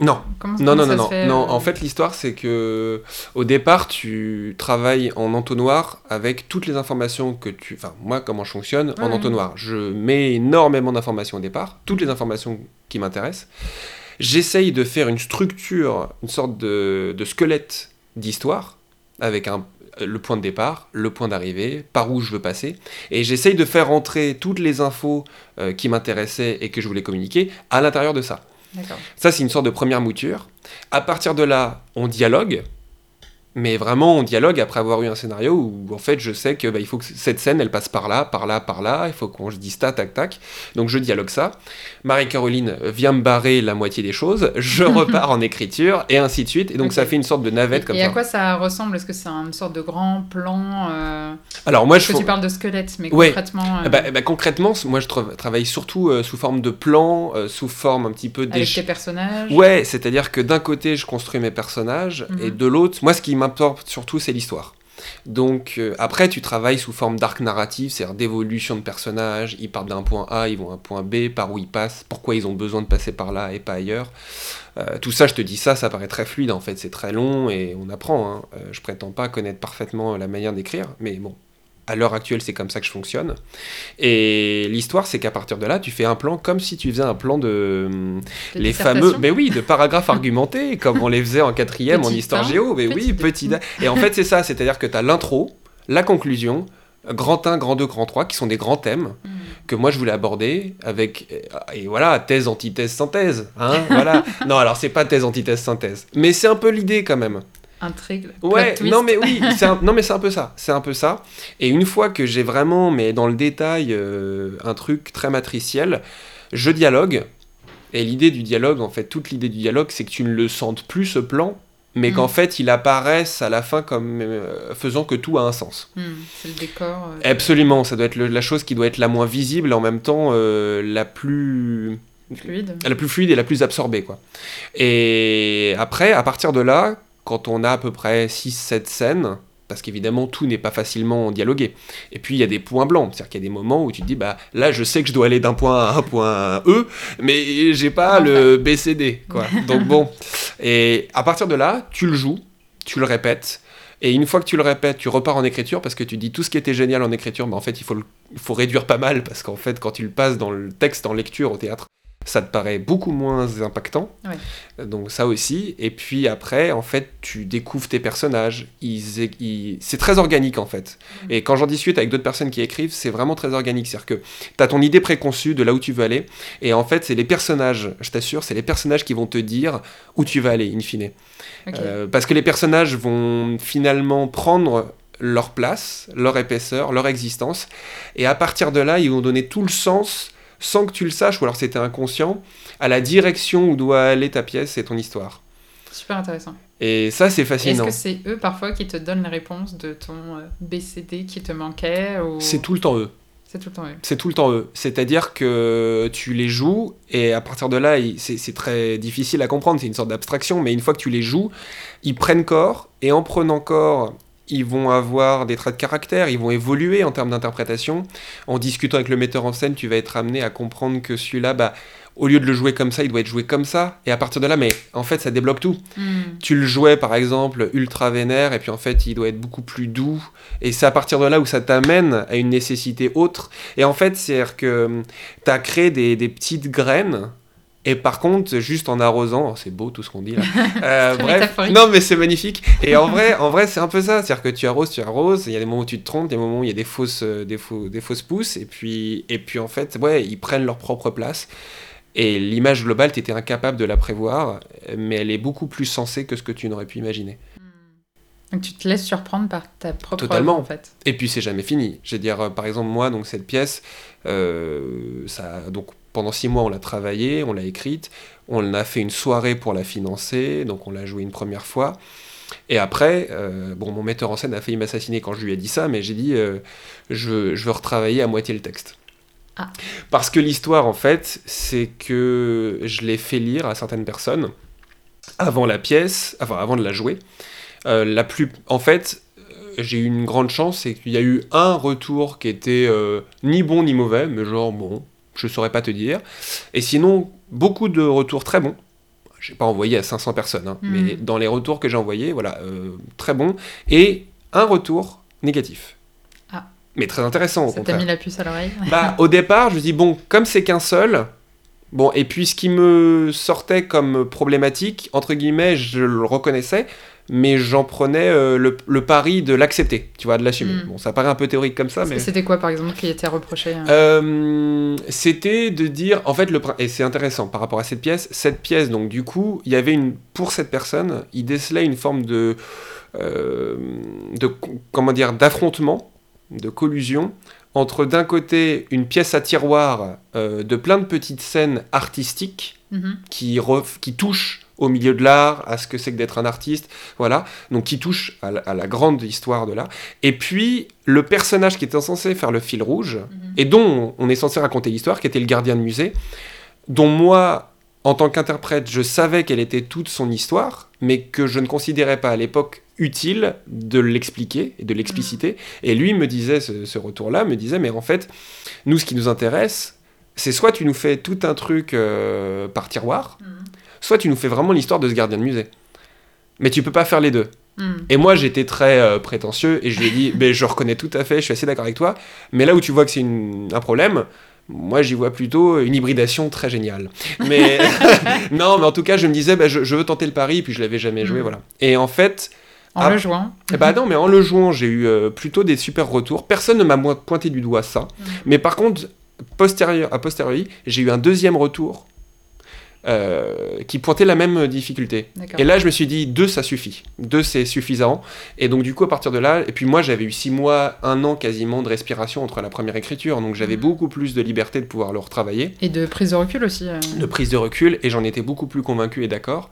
Non. Comment, non, comment non, non, fait, non. euh... En fait, l'histoire, c'est que au départ, tu travailles en entonnoir avec toutes les informations que tu. Enfin, moi, comment je fonctionne ouais. en entonnoir. Je mets énormément d'informations au départ, toutes les informations qui m'intéressent. J'essaye de faire une structure, une sorte de, de squelette d'histoire avec un, le point de départ, le point d'arrivée, par où je veux passer, et j'essaye de faire entrer toutes les infos euh, qui m'intéressaient et que je voulais communiquer à l'intérieur de ça. Ça, c'est une sorte de première mouture. À partir de là, on dialogue. Mais vraiment, on dialogue après avoir eu un scénario où, en fait, je sais que bah, il faut que cette scène, elle passe par là, par là, par là. Il faut qu'on se dise tac, tac, tac. Donc, je dialogue ça. Marie-Caroline vient me barrer la moitié des choses. Je repars en écriture et ainsi de suite. Et donc, okay. ça fait une sorte de navette et, comme et ça. Et à quoi ça ressemble? Est-ce que c'est une sorte de grand plan euh... Alors, moi, Parce je. Que tu parles de squelette, mais ouais. concrètement. Euh... Bah, bah, concrètement, moi, je tra travaille surtout euh, sous forme de plan, euh, sous forme un petit peu Avec tes personnages? Ouais, c'est-à-dire que d'un côté, je construis mes personnages mm -hmm. et de l'autre, moi, ce qui surtout, c'est l'histoire. Donc euh, après, tu travailles sous forme d'arc narratif, c'est-à-dire d'évolution de personnages. Ils partent d'un point A, ils vont à un point B, par où ils passent, pourquoi ils ont besoin de passer par là et pas ailleurs. Euh, tout ça, je te dis ça, ça paraît très fluide en fait, c'est très long et on apprend. Hein. Euh, je prétends pas connaître parfaitement la manière d'écrire, mais bon, à l'heure actuelle, c'est comme ça que je fonctionne. Et l'histoire, c'est qu'à partir de là, tu fais un plan comme si tu faisais un plan de, De les fameux, mais oui, de paragraphes argumentés, comme on les faisait en quatrième en Petit histoire un, géo. Mais oui, petit. Et en fait, c'est ça, c'est-à-dire que tu as l'intro, la conclusion, grand 1, grand 2, grand 3, qui sont des grands thèmes Mm. que moi je voulais aborder avec et voilà thèse antithèse synthèse hein voilà non alors c'est pas thèse antithèse synthèse mais c'est un peu l'idée quand même Intrigue. ouais twist. non mais oui un- non mais c'est un peu ça c'est un peu ça et une fois que j'ai vraiment mais dans le détail euh, un truc très matriciel je dialogue et l'idée du dialogue en fait toute l'idée du dialogue c'est que tu ne le sentes plus ce plan mais Mm. qu'en fait il apparaisse à la fin comme euh, faisant que tout a un sens Hmm, c'est le décor. euh, Absolument, ça doit être le- la chose qui doit être la moins visible et en même temps la plus fluide. la plus fluide et la plus absorbée quoi. Et après à partir de là, quand on a à peu près 6 7 scènes parce qu'évidemment tout n'est pas facilement dialogué. Et puis il y a des points blancs, c'est-à-dire qu'il y a des moments où tu te dis bah là je sais que je dois aller d'un point A à un point E, mais j'ai pas Comment le BCD quoi. Donc bon, et à partir de là, tu le joues, tu le répètes et une fois que tu le répètes, tu repars en écriture parce que tu dis tout ce qui était génial en écriture, mais en fait il faut, le- il faut réduire pas mal parce qu'en fait quand tu le passes dans le texte en lecture au théâtre, ça te paraît beaucoup moins impactant. Ouais. Donc ça aussi. Et puis après, en fait, tu découvres tes personnages. Ils, ils- C'est très organique en fait. Mhm. Et quand j'en discute avec d'autres personnes qui écrivent, c'est vraiment très organique. C'est-à-dire que tu as ton idée préconçue de là où tu veux aller. Et en fait, c'est les personnages, je t'assure, c'est les personnages qui vont te dire où tu vas aller, in fine. Euh, parce que les personnages vont finalement prendre leur place, leur épaisseur, leur existence, et à partir de là, ils vont donner tout le sens, sans que tu le saches, ou alors c'était inconscient, à la direction où doit aller ta pièce et ton histoire. Super intéressant. Et ça, c'est Et Est-ce fascinant. que c'est eux parfois qui te donnent les réponses de ton euh, BCD qui te manquait ou... C'est tout le temps eux. C'est tout le temps eux. C'est tout le temps eux. C'est-à-dire que tu les joues et à partir de là, c'est très difficile à comprendre. C'est une sorte d'abstraction, mais une fois que tu les joues, ils prennent corps et en prenant corps, ils vont avoir des traits de caractère, ils vont évoluer en termes d'interprétation. En discutant avec le metteur en scène, tu vas être amené à comprendre que celui-là, bah, au lieu de le jouer comme ça, il doit être joué comme ça. Et à partir de là, mais en fait, ça débloque tout Hmm. tu le jouais par exemple ultra vénère et puis en fait il doit être beaucoup plus doux et c'est à partir de là où ça t'amène à une nécessité autre et en fait c'est à dire que tu as créé des, des petites graines et par contre juste en arrosant oh, c'est beau tout ce qu'on dit là Euh, bref non mais c'est magnifique et en vrai en vrai c'est un peu ça c'est à dire que tu arroses tu arroses il y a des moments où tu te trompes des moments où il y a des fausses euh, des, faux, des fausses pousses et puis et puis en fait ouais ils prennent leur propre place et l'image globale, tu étais incapable de la prévoir, mais elle est beaucoup plus sensée que ce que tu n'aurais pu imaginer. Donc tu te laisses surprendre par ta propre Totalement. œuvre, en fait. Et puis c'est jamais fini. Je veux dire, euh, par exemple, moi, donc cette pièce, euh, ça, donc pendant six mois, on l'a travaillée, on l'a écrite, on a fait une soirée pour la financer, donc on l'a jouée une première fois. Et après, euh, bon, mon metteur en scène a failli m'assassiner quand je lui ai dit ça, mais j'ai dit, euh, je, je veux retravailler à moitié le texte. Ah. Parce que l'histoire, en fait, c'est que je l'ai fait lire à certaines personnes avant la pièce, enfin avant de la jouer. Euh, la plus, en fait, j'ai eu une grande chance, c'est qu'il y a eu un retour qui était ni bon ni mauvais, mais genre bon, je saurais pas te dire. Et sinon, beaucoup de retours très bons. J'ai pas envoyé à 500 personnes, hein, mais dans les retours que j'ai envoyés, voilà, euh, très bons. Et un retour négatif. Ah. Mais très intéressant, au Ça t'a mis la puce à l'oreille. Bah, au départ, je me dis, bon, comme c'est qu'un seul, bon, et puis ce qui me sortait comme problématique, entre guillemets, je le reconnaissais, mais j'en prenais euh, le, le pari de l'accepter, tu vois, de l'assumer. Mm. Bon, ça paraît un peu théorique comme ça, mais. C'était quoi, par exemple, qui était reproché hein Euh, c'était de dire, en fait, le, et c'est intéressant par rapport à cette pièce, cette pièce, donc du coup, il y avait une, pour cette personne, il décelait une forme de, euh, de co- comment dire, d'affrontement, de collusion, entre d'un côté une pièce à tiroir euh, de plein de petites scènes artistiques Mhm. qui, ref- qui touchent au milieu de l'art, à ce que c'est que d'être un artiste, voilà, donc qui touche à la, à la grande histoire de l'art. Et puis le personnage qui était censé faire le fil rouge, Mhm. et dont on est censé raconter l'histoire, qui était le gardien de musée, dont moi, en tant qu'interprète, je savais quelle était toute son histoire, mais que je ne considérais pas à l'époque utile de l'expliquer et de l'expliciter. Et lui me disait, ce, ce retour-là, me disait, mais en fait, nous, ce qui nous intéresse, c'est soit tu nous fais tout un truc euh, par tiroir, Mhm. Soit tu nous fais vraiment l'histoire de ce gardien de musée. Mais tu peux pas faire les deux. Hmm. Et moi, j'étais très euh, prétentieux et je lui ai dit, je reconnais tout à fait, je suis assez d'accord avec toi, mais là où tu vois que c'est un problème, moi j'y vois plutôt une hybridation très géniale. Mais non, mais en tout cas, je me disais, ben, je, je veux tenter le pari, puis je l'avais jamais joué, Mm. voilà. Et en fait, En Ah. le jouant. eh bah non, mais en le jouant, j'ai eu euh, plutôt des super retours. Personne ne m'a pointé du doigt ça. Mm. Mais par contre, postérieur, à posteriori, j'ai eu un deuxième retour euh, qui pointait la même difficulté. Et là, je me suis dit, deux, ça suffit. Deux, c'est suffisant. Et donc, du coup, à partir de là, et puis moi, j'avais eu six mois, un an quasiment de respiration entre la première écriture. Donc, j'avais Mhm. beaucoup plus de liberté de pouvoir le retravailler, Et de prise de recul aussi. euh. de prise de recul, et j'en étais beaucoup plus convaincu et d'accord.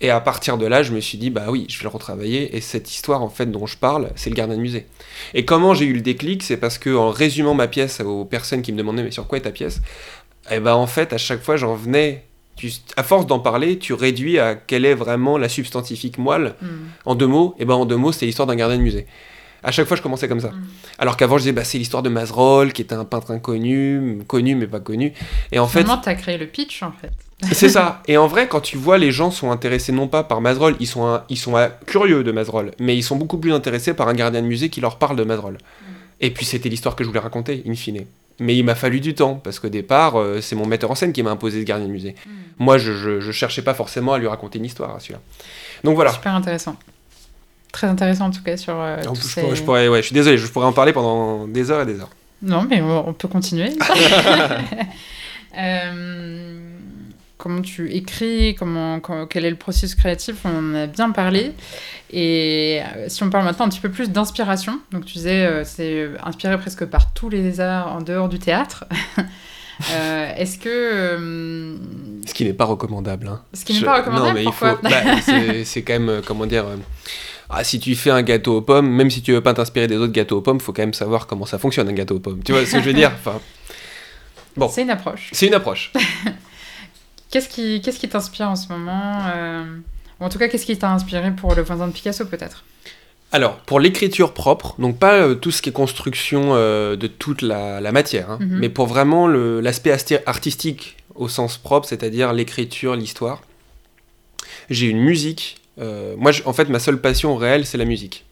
Et à partir de là, je me suis dit, bah oui, je vais le retravailler. Et cette histoire, en fait, dont je parle, c'est le gardien de musée. Et comment j'ai eu le déclic C'est parce que en résumant ma pièce aux personnes qui me demandaient, mais sur quoi est ta pièce? Et ben en fait, à chaque fois, j'en venais. Tu, à force d'en parler, tu réduis à quelle est vraiment la substantifique moelle. Hmm. En deux mots, et ben en deux mots, c'est l'histoire d'un gardien de musée. À chaque fois, je commençais comme ça. Mm. Alors qu'avant, je disais, bah, c'est l'histoire de Mazerolles, qui était un peintre inconnu, connu mais pas connu. Et en fait, Finalement, t'as créé le pitch en fait. c'est ça. Et en vrai, quand tu vois les gens sont intéressés non pas par Mazerolles, ils sont, un- ils sont curieux de Mazerolles, mais ils sont beaucoup plus intéressés par un gardien de musée qui leur parle de Mazerolles. Et puis c'était l'histoire que je voulais raconter, in fine. Mais il m'a fallu du temps, parce qu'au départ, euh, c'est mon metteur en scène qui m'a imposé ce gardien de musée. Moi, je, je, je cherchais pas forcément à lui raconter une histoire, à celui-là. Donc voilà. Super intéressant. Très intéressant en tout cas sur. euh, plus, je, ces- pourrais, je pourrais- ouais, je suis désolé, je pourrais en parler pendant des heures et des heures. Non, mais on on peut continuer. Euh, comment tu écris, comment, quel est le processus créatif, on en a bien parlé. Et euh, si on parle maintenant un petit peu plus d'inspiration, donc tu disais euh, c'est inspiré presque par tous les arts en dehors du théâtre. Euh, Est-ce que euh, Ce qui n'est pas recommandable. hein. ce qui n'est Je- pas recommandable Non, mais il faut. bah, c'est quand même, comment dire. euh, ah, si tu fais un gâteau aux pommes, même si tu veux pas t'inspirer des autres gâteaux aux pommes, faut quand même savoir comment ça fonctionne un gâteau aux pommes. Tu vois ce que je veux dire? Enfin, Bon. C'est une approche. C'est une approche. Qu'est-ce qui qu'est-ce qui t'inspire en ce moment euh, ou En tout cas, qu'est-ce qui t'a inspiré pour le voisin de Picasso peut-être? Alors, pour l'écriture propre, donc pas euh, tout ce qui est construction euh, de toute la, la matière, hein, Mhm. mais pour vraiment l'aspect artistique au sens propre, c'est-à-dire l'écriture, l'histoire, j'ai une musique. euh, moi, je- en fait, ma seule passion réelle, c'est la musique.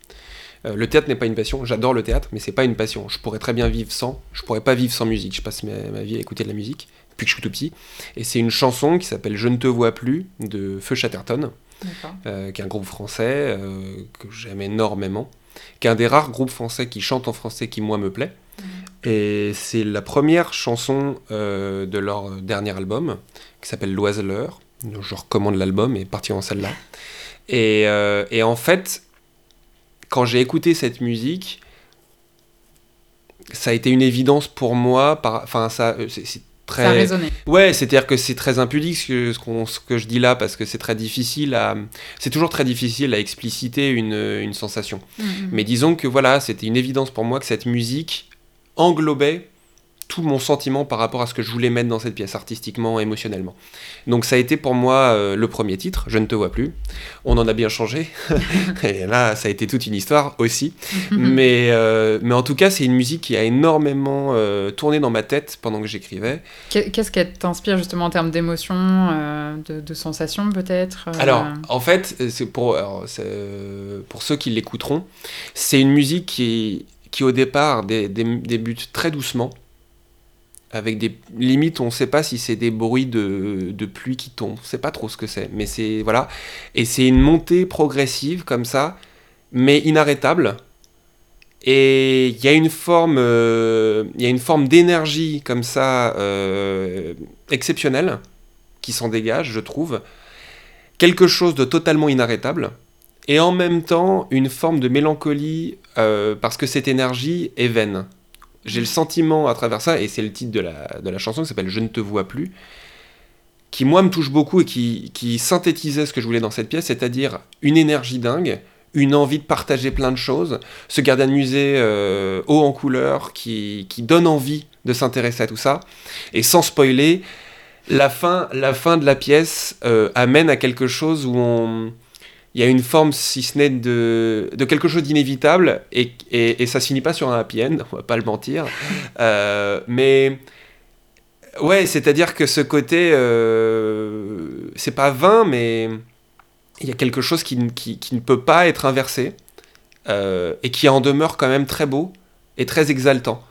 Le théâtre n'est pas une passion, j'adore le théâtre, mais c'est pas une passion. Je pourrais très bien vivre sans, je pourrais pas vivre sans musique. Je passe ma, ma vie à écouter de la musique depuis que je suis tout petit. Et c'est une chanson qui s'appelle Je ne te vois plus de Feu Chatterton euh, qui est un groupe français euh, que j'aime énormément, qui est un des rares groupes français qui chante en français qui, moi, me plaît. Et c'est la première chanson euh, de leur dernier album, qui s'appelle L'Oiseleur. Je recommande l'album et partir en celle-là. Et, et en fait, quand j'ai écouté cette musique, ça a été une évidence pour moi. par- Enfin, ça, c'est très. Ça a résonné. Ouais, c'est-à-dire que c'est très impudique ce que, ce, que je dis là, parce que c'est très difficile à... C'est toujours très difficile à expliciter une, une sensation. Mhm. Mais disons que voilà, c'était une évidence pour moi que cette musique englobait tout mon sentiment par rapport à ce que je voulais mettre dans cette pièce artistiquement, émotionnellement. Donc ça a été pour moi euh, le premier titre, Je ne te vois plus. On en a bien changé. Et là, ça a été toute une histoire aussi. mais, euh, mais en tout cas, c'est une musique qui a énormément euh, tourné dans ma tête pendant que j'écrivais. Qu'est- Qu'est-ce qu'elle t'inspire justement en termes d'émotion, de, de sensations peut-être Alors, en fait, c'est pour, alors, pour ceux qui l'écouteront, c'est une musique qui, qui au départ dé- dé- débute très doucement, avec des limites, on ne sait pas si c'est des bruits de, de pluie qui tombent, on sait pas trop ce que c'est, mais c'est voilà, et c'est une montée progressive comme ça, mais inarrêtable. Et il y a une forme, euh, il une forme d'énergie comme ça euh, exceptionnelle qui s'en dégage, je trouve quelque chose de totalement inarrêtable, et en même temps une forme de mélancolie, euh, parce que cette énergie est vaine. J'ai le sentiment à travers ça, et c'est le titre de la, chanson qui s'appelle Je ne te vois plus, qui moi me touche beaucoup et qui, qui synthétisait ce que je voulais dans cette pièce, c'est-à-dire une énergie dingue, une envie de partager plein de choses, ce gardien de musée euh, haut en couleur qui, qui donne envie de s'intéresser à tout ça, et sans spoiler, la fin, la fin de la pièce euh, amène à quelque chose où on... Il y a une forme, si ce n'est de, de quelque chose d'inévitable, et, et, et ça se finit pas sur un happy end, on va pas le mentir. Euh, mais ouais, c'est-à-dire que ce côté, euh, c'est pas vain, mais il y a quelque chose qui, ne- qui- qui ne peut pas être inversé euh, et qui en demeure quand même très beau et très exaltant.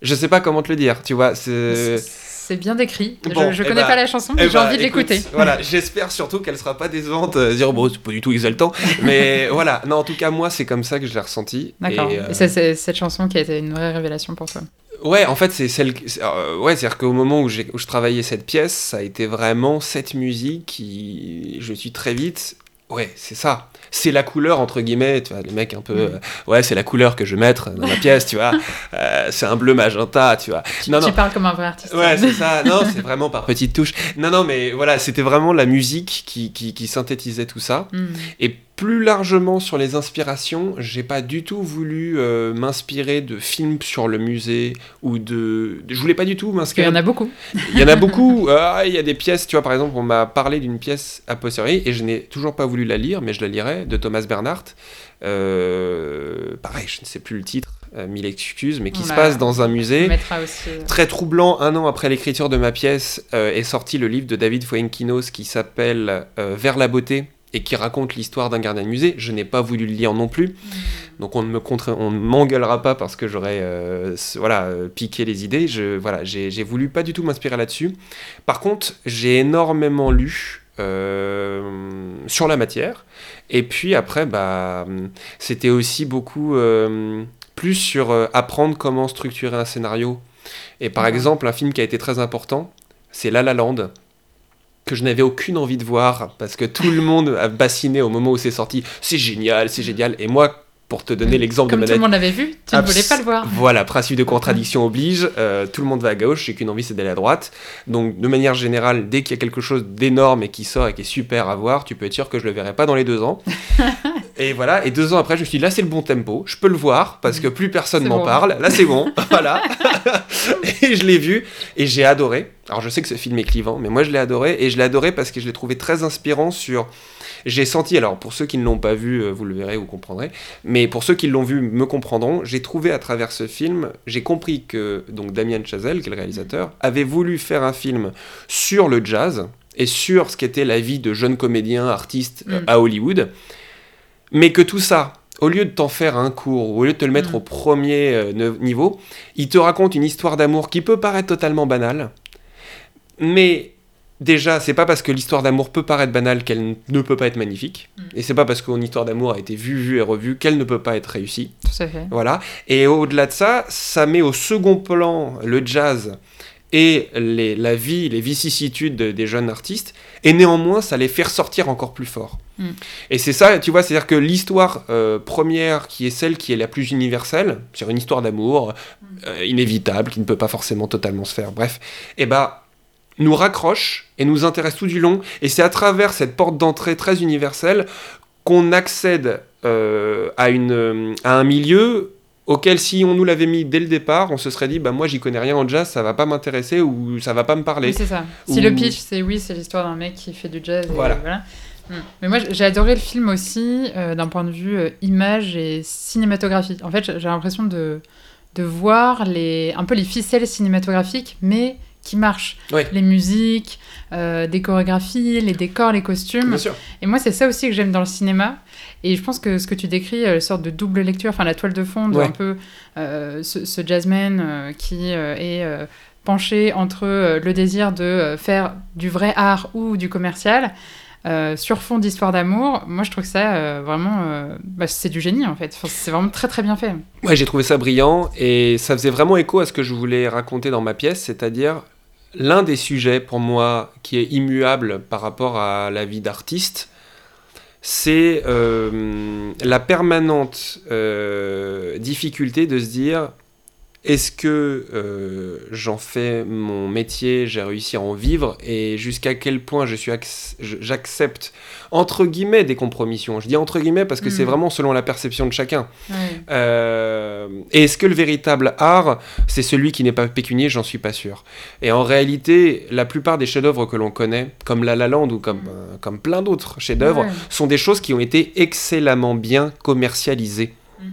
Je sais pas comment te le dire, tu vois. C'est. C'est bien décrit. Bon, je je eh connais ben, pas la chanson, Eh mais j'ai bah, envie de écoute, l'écouter. Voilà, j'espère surtout qu'elle sera pas décevante. euh, dire bon, c'est pas du tout exaltant, mais voilà. Non, en tout cas, moi, c'est comme ça que je l'ai ressenti. D'accord. Et, euh, c'est c'est cette chanson qui a été une vraie révélation pour toi. Ouais, en fait, c'est celle. euh, ouais, c'est-à-dire qu'au moment où, j'ai- où je travaillais cette pièce, ça a été vraiment cette musique qui. Je suis très vite. Ouais, c'est ça. C'est la couleur, entre guillemets, tu vois, les mecs un peu. Mm. euh, ouais, c'est la couleur que je vais mettre dans ma pièce, tu vois. Euh, c'est un bleu magenta, tu vois. Tu, non, tu non. parles comme un vrai artiste. Ouais, c'est ça. Non, c'est vraiment par petites touches. Non, non, mais voilà, c'était vraiment la musique qui, qui, qui synthétisait tout ça. Hmm. Et plus largement sur les inspirations, j'ai pas du tout voulu euh, m'inspirer de films sur le musée ou de. Je voulais pas du tout Parce qu'il y m'inspirer. en a beaucoup. Il y en a beaucoup. Ah, Il y a des pièces, tu vois, par exemple, on m'a parlé d'une pièce a posteriori et je n'ai toujours pas voulu la lire, mais je la lirai, de Thomas Bernhardt. Euh, pareil, je ne sais plus le titre, euh, mille excuses, mais qui se passe dans un musée. aussi. Très troublant, un an après l'écriture de ma pièce, euh, est sorti le livre de David Fuenquinos qui s'appelle Vers la beauté et qui raconte l'histoire d'un gardien de musée. Je n'ai pas voulu le lire non plus, donc on ne me contre... on ne m'engueulera pas parce que j'aurais euh, voilà euh, piqué les idées. Je voilà, j'ai j'ai voulu pas du tout m'inspirer là-dessus. Par contre, j'ai énormément lu. euh, sur la matière et puis après bah c'était aussi beaucoup euh, plus sur apprendre comment structurer un scénario et par exemple, un film qui a été très important, c'est La La Land, que je n'avais aucune envie de voir parce que tout le monde a bassiné au moment où c'est sorti. C'est génial, c'est génial. Et moi, pour te donner l'exemple de Comme tout le monde l'avait vu, tu ne voulais pas le voir. Voilà, principe de contradiction oblige. euh, tout le monde va à gauche, j'ai qu'une envie, c'est d'aller à droite. Donc, de manière générale, dès qu'il y a quelque chose d'énorme et qui sort et qui est super à voir, tu peux être sûr que je le verrai pas dans les deux ans. et voilà, et deux ans après, je me suis dit, là, c'est le bon tempo, je peux le voir parce que plus personne m'en bon. parle. Là, c'est bon, voilà. et je l'ai vu et j'ai adoré. Alors, je sais que ce film est clivant, mais moi, je l'ai adoré et je l'ai adoré parce que je l'ai trouvé très inspirant sur. J'ai senti, alors pour ceux qui ne l'ont pas vu, euh, vous le verrez, vous comprendrez, mais pour ceux qui l'ont vu me comprendront, j'ai trouvé à travers ce film, j'ai compris que donc Damien Chazelle, qui est le réalisateur, avait voulu faire un film sur le jazz et sur ce qu'était la vie de jeunes comédiens, artistes euh, Mm. à Hollywood, mais que tout ça, au lieu de t'en faire un cours, ou au lieu de te le mettre Mm. au premier euh, niveau, il te raconte une histoire d'amour qui peut paraître totalement banale, mais déjà, c'est pas parce que l'histoire d'amour peut paraître banale qu'elle ne peut pas être magnifique, Mm. et c'est pas parce qu'une histoire d'amour a été vue, vue et revue qu'elle ne peut pas être réussie. Tout à fait. Voilà. Et au-delà de ça, ça met au second plan le jazz et les, la vie, les vicissitudes de- des jeunes artistes, et néanmoins, ça les fait ressortir encore plus fort. Mm. Et c'est ça, tu vois, c'est-à-dire que l'histoire euh, première, qui est celle qui est la plus universelle, c'est une histoire d'amour euh, inévitable, qui ne peut pas forcément totalement se faire, bref, et bah nous raccroche et nous intéresse tout du long, et c'est à travers cette porte d'entrée très universelle qu'on accède euh, à, une, euh, à un milieu auquel si on nous l'avait mis dès le départ, on se serait dit bah moi j'y connais rien en jazz, ça va pas m'intéresser ou ça va pas me parler. Oui, c'est ça. Si le pitch, c'est oui, c'est l'histoire d'un mec qui fait du jazz. et Voilà. Mm. Mais moi, j'ai adoré le film aussi euh, d'un point de vue euh, image et cinématographie. En fait, j'ai j'ai l'impression de, de voir les, un peu les ficelles cinématographiques, mais qui. Ouais. Les musiques, euh, des chorégraphies, les décors, les costumes. Bien sûr. Et moi, c'est ça aussi que j'aime dans le cinéma. Et je pense que ce que tu décris, euh, sorte de double lecture, enfin la toile de fond, Ouais. un peu euh, ce, ce jazzman euh, qui euh, est penché entre le désir de faire du vrai art ou du commercial. sur fond d'histoire d'amour, moi je trouve que ça vraiment, bah, c'est du génie en fait. Enfin, c'est vraiment très très bien fait. Ouais, j'ai trouvé ça brillant et ça faisait vraiment écho à ce que je voulais raconter dans ma pièce, c'est-à-dire l'un des sujets pour moi qui est immuable par rapport à la vie d'artiste, c'est euh, la permanente euh, difficulté de se dire est-ce que euh, j'en fais mon métier, j'ai réussi à en vivre et jusqu'à quel point je suis j'accepte entre guillemets des compromissions? Je dis entre guillemets parce que c'est Mhm. vraiment selon la perception de chacun. Euh, et est-ce que le véritable art, c'est celui qui n'est pas pécunier? J'en suis pas sûr. Et en réalité, la plupart des chefs-d'œuvre que l'on connaît, comme La La Land ou comme, euh, comme plein d'autres chefs-d'œuvre, Ouais. sont des choses qui ont été excellemment bien commercialisées. Mm.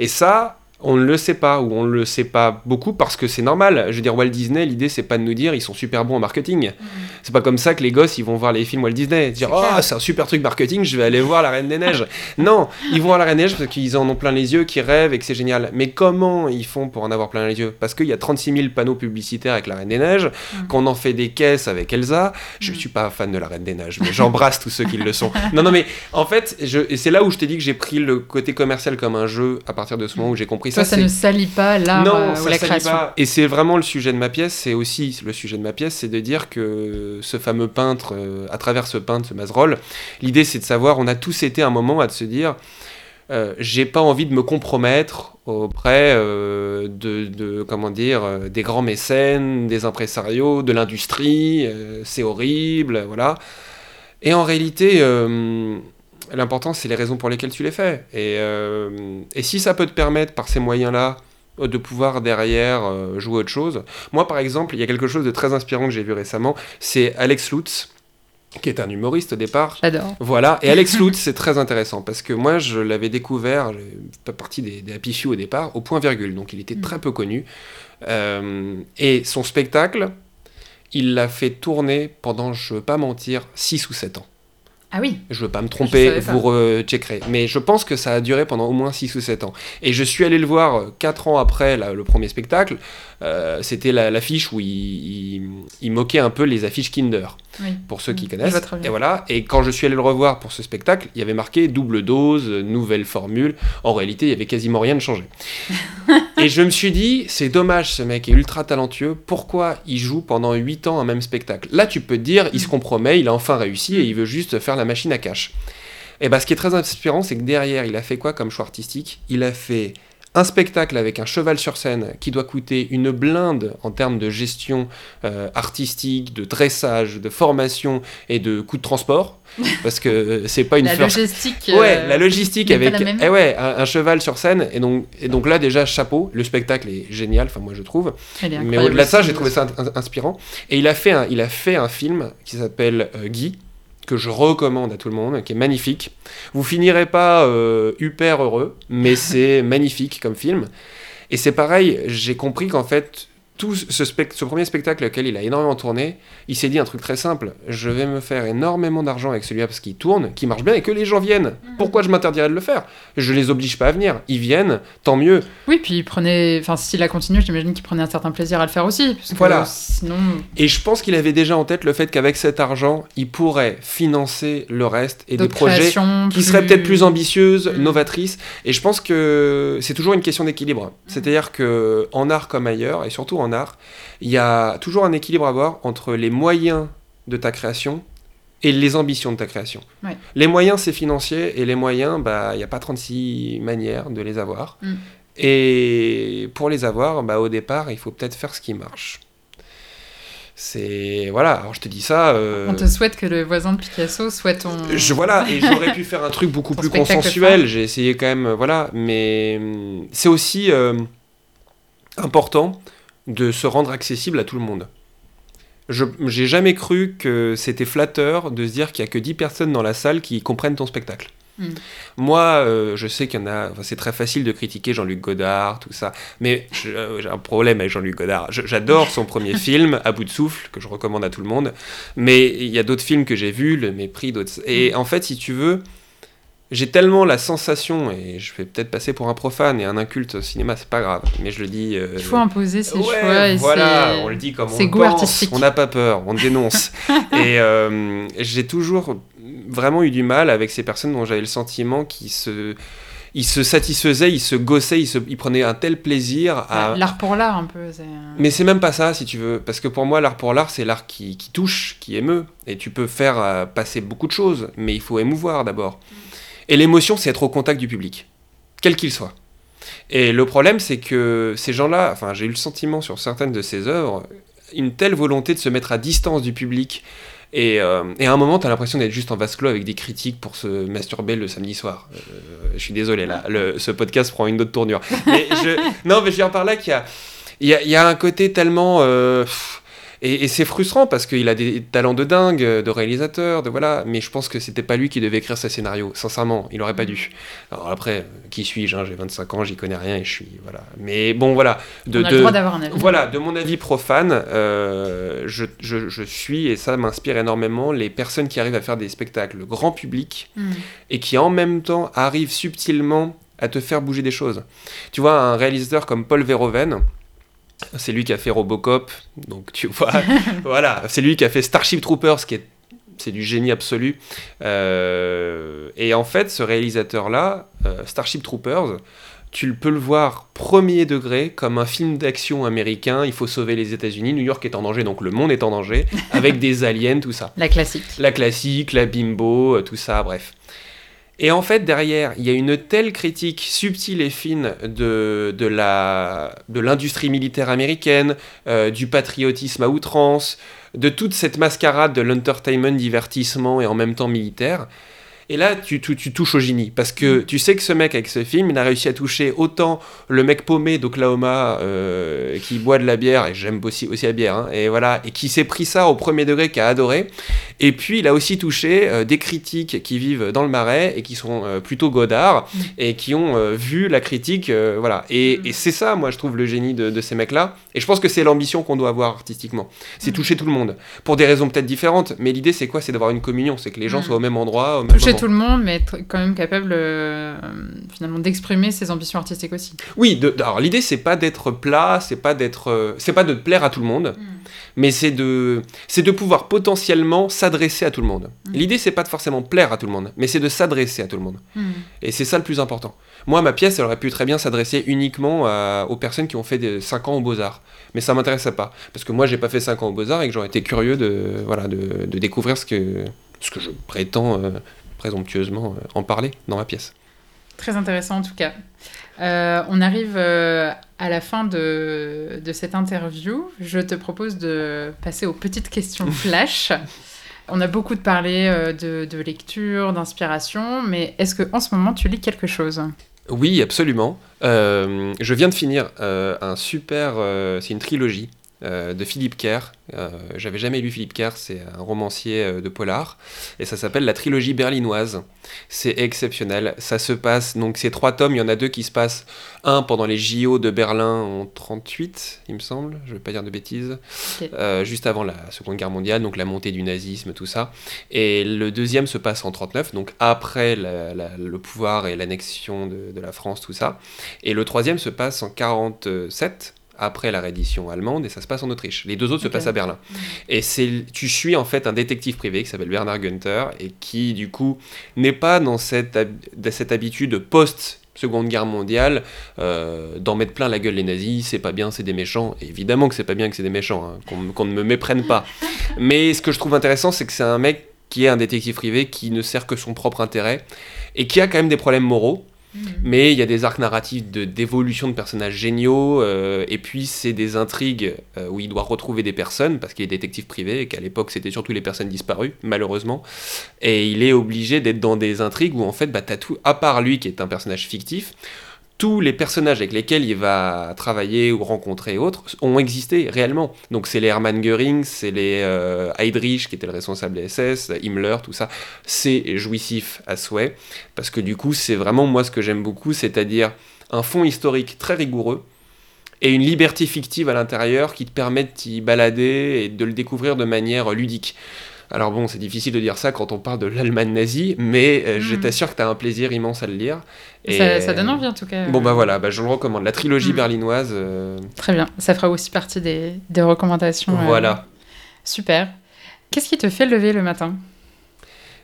Et ça, on ne le sait pas ou on ne le sait pas beaucoup parce que c'est normal. Je veux dire, Walt Disney, l'idée c'est pas de nous dire ils sont super bons en marketing. Mm. C'est pas comme ça que les gosses ils vont voir les films Walt Disney, dire oh c'est un super truc marketing, je vais aller voir la Reine des Neiges. non, ils vont voir la Reine des Neiges parce qu'ils en ont plein les yeux, qu'ils rêvent et que c'est génial. Mais comment ils font pour en avoir plein les yeux? Parce qu'il y a 36 000 panneaux publicitaires avec la Reine des Neiges, Mm. qu'on en fait des caisses avec Elsa. Je Mm. suis pas fan de la Reine des Neiges, mais j'embrasse tous ceux qui le sont. Non non mais en fait, je, c'est là où je te dis que j'ai pris le côté commercial comme un jeu à partir de ce moment où j'ai compris Ça. ça ne salit pas l'art euh, ou la création. pas. Et c'est vraiment le sujet de ma pièce, c'est aussi le sujet de ma pièce, c'est de dire que ce fameux peintre, euh, à travers ce peintre, ce Mazerolles, l'idée c'est de savoir, on a tous été un moment à se dire, euh, j'ai pas envie de me compromettre auprès euh, de, de, comment dire, euh, des grands mécènes, des impresarios, de l'industrie, c'est horrible, voilà. Et en réalité, l'important, c'est les raisons pour lesquelles tu les fais. Et, euh, et si ça peut te permettre, par ces moyens-là, de pouvoir derrière euh, jouer autre chose. Moi, par exemple, il y a quelque chose de très inspirant que j'ai vu récemment, c'est Alex Lutz, qui est un humoriste au départ. J'adore. Voilà, et Alex Lutz, c'est très intéressant parce que moi, je l'avais découvert, je fais partie des, des Happy Few au départ, au point virgule, donc il était très peu connu. Euh, et son spectacle, il l'a fait tourner pendant, je veux pas mentir, 6 ou 7 ans. Ah oui. Je veux pas me tromper, vous recheckerez. Mais je pense que ça a duré pendant au moins 6 ou 7 ans. Et je suis allé le voir 4 ans après la- le premier spectacle. Euh, C'était la- l'affiche où il, il- il moquait un peu les affiches Kinder, Oui. pour ceux qui Mm, connaissent. bien. Et voilà. Et quand je suis allé le revoir pour ce spectacle, il y avait marqué double dose, nouvelle formule. En réalité, il y avait quasiment rien de changé. et je me suis dit, c'est dommage, ce mec est ultra talentueux. Pourquoi il joue pendant 8 ans un même spectacle? Là, tu peux te dire, il se compromet, il a enfin réussi et il veut juste faire la machine à cash. Et bah, ce qui est très inspirant, c'est que derrière, il a fait quoi comme choix artistique? Il a fait un spectacle avec un cheval sur scène qui doit coûter une blinde en termes de gestion euh, artistique, de dressage, de formation et de coût de transport. Parce que euh, c'est pas une La logistique. Ouais, euh, la logistique avec la eh ouais, un, un cheval sur scène. Et donc, et donc là, déjà, chapeau. Le spectacle est génial, enfin, moi, je trouve. Mais au-delà de ça, j'ai trouvé ça in- inspirant. Et il a fait un, il a fait un film qui s'appelle euh, Guy, que je recommande à tout le monde, qui est magnifique. Vous finirez pas euh, hyper heureux, mais c'est magnifique comme film. Et c'est pareil, j'ai compris qu'en fait, tout ce, premier spectacle auquel il a énormément tourné, il s'est dit un truc très simple je vais me faire énormément d'argent avec celui-là parce qu'il tourne, qui marche bien et que les gens viennent. Pourquoi je m'interdirais de le faire? Je les oblige pas à venir. Ils viennent, tant mieux. Oui, puis il prenait. Enfin, s'il a continué, j'imagine qu'il prenait un certain plaisir à le faire aussi. Parce que Voilà. Sinon. Et je pense qu'il avait déjà en tête le fait qu'avec cet argent, il pourrait financer le reste et des projets qui seraient peut-être plus ambitieuses, Mm. novatrices. Et je pense que c'est toujours une question d'équilibre. C'est-à-dire que en art comme ailleurs, et surtout en art, il y a toujours un équilibre à avoir entre les moyens de ta création et les ambitions de ta création. Ouais. Les moyens, c'est financier, et les moyens, bah, il n'y a pas 36 manières de les avoir. Mm. Et pour les avoir, bah, au départ, il faut peut-être faire ce qui marche. C'est voilà. Alors je te dis ça. euh, On te souhaite que le voisin de Picasso soit ton. je voilà et j'aurais pu faire un truc beaucoup plus consensuel. J'ai essayé quand même, euh, voilà. Mais hum, c'est aussi euh, important de se rendre accessible à tout le monde. Je j'ai jamais cru que c'était flatteur de se dire qu'il y a que 10 personnes dans la salle qui comprennent ton spectacle. Mm. Moi, euh, je sais qu'il y en a. enfin, c'est très facile de critiquer Jean-Luc Godard, tout ça. Mais euh, j'ai un problème avec Jean-Luc Godard. Je- J'adore son premier film, À bout de souffle, que je recommande à tout le monde. Mais il y a d'autres films que j'ai vus, Le Mépris, d'autres. Et en fait, si tu veux, j'ai tellement la sensation, et je vais peut-être passer pour un profane et un inculte au cinéma, c'est pas grave, mais je le dis. euh, Il faut imposer ses Ouais, choix. Et voilà, on le dit comme on le pense, on n'a pas peur, on dénonce. et euh, j'ai toujours vraiment eu du mal avec ces personnes dont j'avais le sentiment qu'ils se, ils se satisfaisaient, ils se gossaient, ils, se, ils prenaient un tel plaisir à... L'art pour l'art, un peu. Mais c'est même pas ça, si tu veux, parce que pour moi, l'art pour l'art, c'est l'art qui, qui touche, qui émeut, et tu peux faire euh, passer beaucoup de choses, mais il faut émouvoir d'abord. Et l'émotion, c'est être au contact du public, quel qu'il soit. Et le problème, c'est que ces gens-là, enfin, j'ai eu le sentiment sur certaines de ces œuvres, une telle volonté de se mettre à distance du public. Et, euh, et à un moment, tu as l'impression d'être juste en vase clos avec des critiques pour se masturber le samedi soir. Euh, je suis désolé, là, le- ce podcast prend une autre tournure. Mais je, non, mais je viens par là qu'il y a, il y, a, il y a un côté tellement. euh, pff, Et, c'est frustrant parce qu'il a des talents de dingue, de réalisateur, de voilà. Mais je pense que c'était pas lui qui devait écrire ce scénario. Sincèrement, il aurait pas dû. Alors après, qui suis-je hein, J'ai 25 ans, j'y connais rien et je suis voilà. Mais bon, voilà. De, On a le droit d'avoir un avis. Voilà, de mon avis profane, euh, je, je, je, suis et ça m'inspire énormément les personnes qui arrivent à faire des spectacles grand public hmm. et qui en même temps arrivent subtilement à te faire bouger des choses. Tu vois, un réalisateur comme Paul Verhoeven c'est lui qui a fait Robocop, donc tu vois, voilà, c'est lui qui a fait Starship Troopers, qui est c'est du génie absolu. Euh, et en fait, ce réalisateur-là, euh, Starship Troopers, tu peux le voir premier degré comme un film d'action américain. Il faut sauver les États-Unis, New York est en danger, donc le monde est en danger, avec des aliens, tout ça. La classique. La classique, la bimbo, euh, tout ça, bref. Et en fait, derrière, il y a une telle critique subtile et fine de, de, l'industrie militaire américaine, euh, du patriotisme à outrance, de toute cette mascarade de l'entertainment, divertissement et en même temps militaire, et là, tu, tu, touches au génie. Parce que mm. tu sais que ce mec, avec ce film, il a réussi à toucher autant le mec paumé d'Oklahoma euh, qui boit de la bière, et j'aime aussi, aussi la bière, hein, et voilà, et qui s'est pris ça au premier degré, qui a adoré. Et puis, il a aussi touché euh, des critiques qui vivent dans le marais et qui sont euh, plutôt godards mm. et qui ont vu la critique. voilà. Et, mm. et c'est ça, moi, je trouve le génie de, de ces mecs-là. Et je pense que c'est l'ambition qu'on doit avoir artistiquement. C'est toucher tout le monde. Pour des raisons peut-être différentes, mais l'idée, c'est quoi? C'est d'avoir une communion. C'est que les gens soient au même endroit, au même tout le monde, mais être quand même capable euh, finalement d'exprimer ses ambitions artistiques aussi. Oui, de, alors l'idée c'est pas d'être plat, c'est pas d'être, euh, c'est pas de plaire à tout le monde, mm. mais c'est de, c'est de pouvoir potentiellement s'adresser à tout le monde. Mm. L'idée c'est pas de forcément plaire à tout le monde, mais c'est de s'adresser à tout le monde. Mm. Et c'est ça le plus important. Moi, ma pièce, elle aurait pu très bien s'adresser uniquement aux personnes qui ont fait des 5 ans aux Beaux-Arts. Mais ça m'intéressait pas. Parce que moi, j'ai pas fait 5 ans aux Beaux-Arts et que j'aurais été curieux de, voilà, de, de, découvrir ce que, ce que je prétends euh, présomptueusement euh, en parler dans ma pièce. Très intéressant en tout cas. Euh, on arrive euh, à la fin de, de, cette interview. Je te propose de passer aux petites questions flash. on a beaucoup de parlé de, de lecture, d'inspiration, mais est-ce que en ce moment tu lis quelque chose? Oui, absolument. je viens de finir un super, c'est une trilogie euh, de Philippe Kerr. Euh, j'avais jamais lu Philippe Kerr, c'est un romancier euh, de polar, et ça s'appelle La trilogie berlinoise. C'est exceptionnel. Ça se passe, donc ces trois tomes, il y en a deux qui se passent, un pendant les JO de Berlin en 38, il me semble, je ne vais pas dire de bêtises, juste avant la Seconde Guerre mondiale, donc la montée du nazisme, tout ça. Et le deuxième se passe en 39, donc après le pouvoir et l'annexion de, de la France, tout ça. Et le troisième se passe en 47 après la reddition allemande et ça se passe en Autriche. Les deux autres se passent à Berlin. Et c'est, tu suis en fait un détective privé qui s'appelle Bernard Günther et qui du coup n'est pas dans cette, cette habitude post Seconde Guerre mondiale, euh, d'en mettre plein la gueule les nazis, c'est pas bien, c'est des méchants. évidemment que c'est pas bien que c'est des méchants, hein, qu'on, ne me méprenne pas. Mais ce que je trouve intéressant, c'est que c'est un mec qui est un détective privé qui ne sert que son propre intérêt et qui a quand même des problèmes moraux Mhm. Mais il y a des arcs narratifs d'évolution de, personnages géniaux, euh, et puis c'est des intrigues euh, où il doit retrouver des personnes, parce qu'il est détective privé, et qu'à l'époque c'était surtout les personnes disparues, malheureusement. Et il est obligé d'être dans des intrigues où en fait, bah, t'as tout, à part lui qui est un personnage fictif, tous les personnages avec lesquels il va travailler ou rencontrer autres ont existé réellement. Donc c'est les Hermann Göring, c'est les euh, Heydrich qui était le responsable des SS, Himmler, tout ça. C'est jouissif à souhait, parce que du coup c'est vraiment moi ce que j'aime beaucoup, c'est-à-dire un fond historique très rigoureux, et une liberté fictive à l'intérieur qui te permet d'y balader et de le découvrir de manière ludique. Alors bon, c'est difficile de dire ça quand on parle de l'Allemagne nazie, mais euh, je hmm. t'assure que tu as un plaisir immense à le lire. Et ça, donne envie en tout cas. Bon bah voilà, bah, je le recommande. La trilogie hmm. berlinoise. Euh, Très bien, ça fera aussi partie des, recommandations. Euh, voilà. Super. Qu'est-ce qui te fait lever le matin?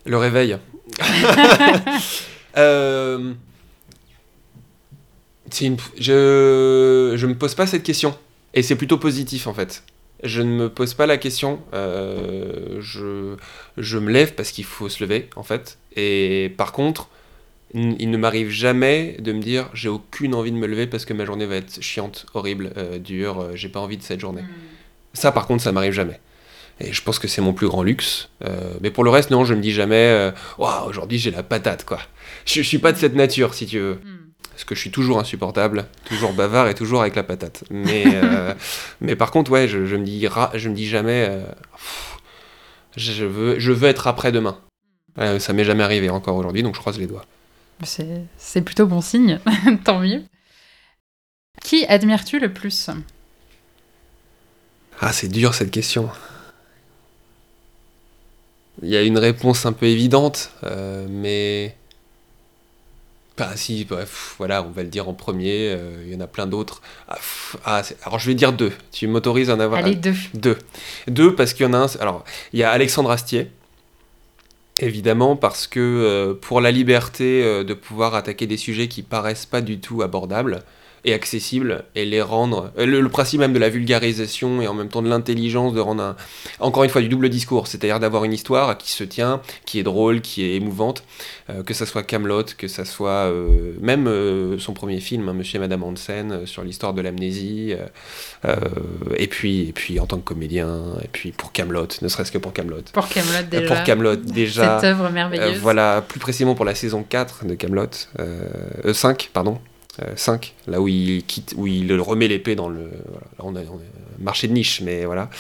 Le réveil. Une... Je... je me pose pas cette question. Et c'est plutôt positif en fait je ne me pose pas la question. Euh, je, je, me lève parce qu'il faut se lever, en fait. Et par contre, il ne m'arrive jamais de me dire j'ai aucune envie de me lever parce que ma journée va être chiante, horrible, euh, dure, euh, j'ai pas envie de cette journée. Hmm. Ça, par contre, ça m'arrive jamais. Et je pense que c'est mon plus grand luxe. mais pour le reste, non, je me dis jamais waouh, aujourd'hui j'ai la patate, quoi. Je, je suis pas de cette nature, si tu veux. Hmm. Parce que je suis toujours insupportable, toujours bavard et toujours avec la patate. Mais, euh, mais par contre, ouais, je, je me, dis, je me dis jamais, euh, je, veux, je veux être après-demain. Euh, ça m'est jamais arrivé encore aujourd'hui, donc je croise les doigts. C'est plutôt bon signe, tant mieux. Qui admires-tu le plus? Ah, c'est dur cette question. Il y a une réponse un peu évidente, mais bah si, bref, voilà, on va le dire en premier, euh, il y en a plein d'autres. Ah, ah alors je vais dire deux, tu m'autorises à en avoir Allez, deux. Deux. Deux parce qu'il y en a un, alors il y a Alexandre Astier, évidemment parce que euh, pour la liberté euh, de pouvoir attaquer des sujets qui paraissent pas du tout abordables, et accessible et les rendre. Euh, le, principe même de la vulgarisation et en même temps de l'intelligence de rendre un, encore une fois du double discours, c'est-à-dire d'avoir une histoire qui se tient, qui est drôle, qui est émouvante, euh, que ça soit Camelot, que ça soit euh, même son premier film, hein, Monsieur et Madame Hansen, sur l'histoire de l'amnésie, et puis et puis en tant que comédien, et puis pour Camelot, ne serait-ce que pour Camelot. Pour Camelot déjà. Pour Camelot déjà. Cette œuvre merveilleuse. voilà, plus précisément pour la saison 4 de Camelot, 5 pardon. 5, euh, là où il quitte, où il remet l'épée dans le. Voilà, on, a, marché de niche, mais voilà.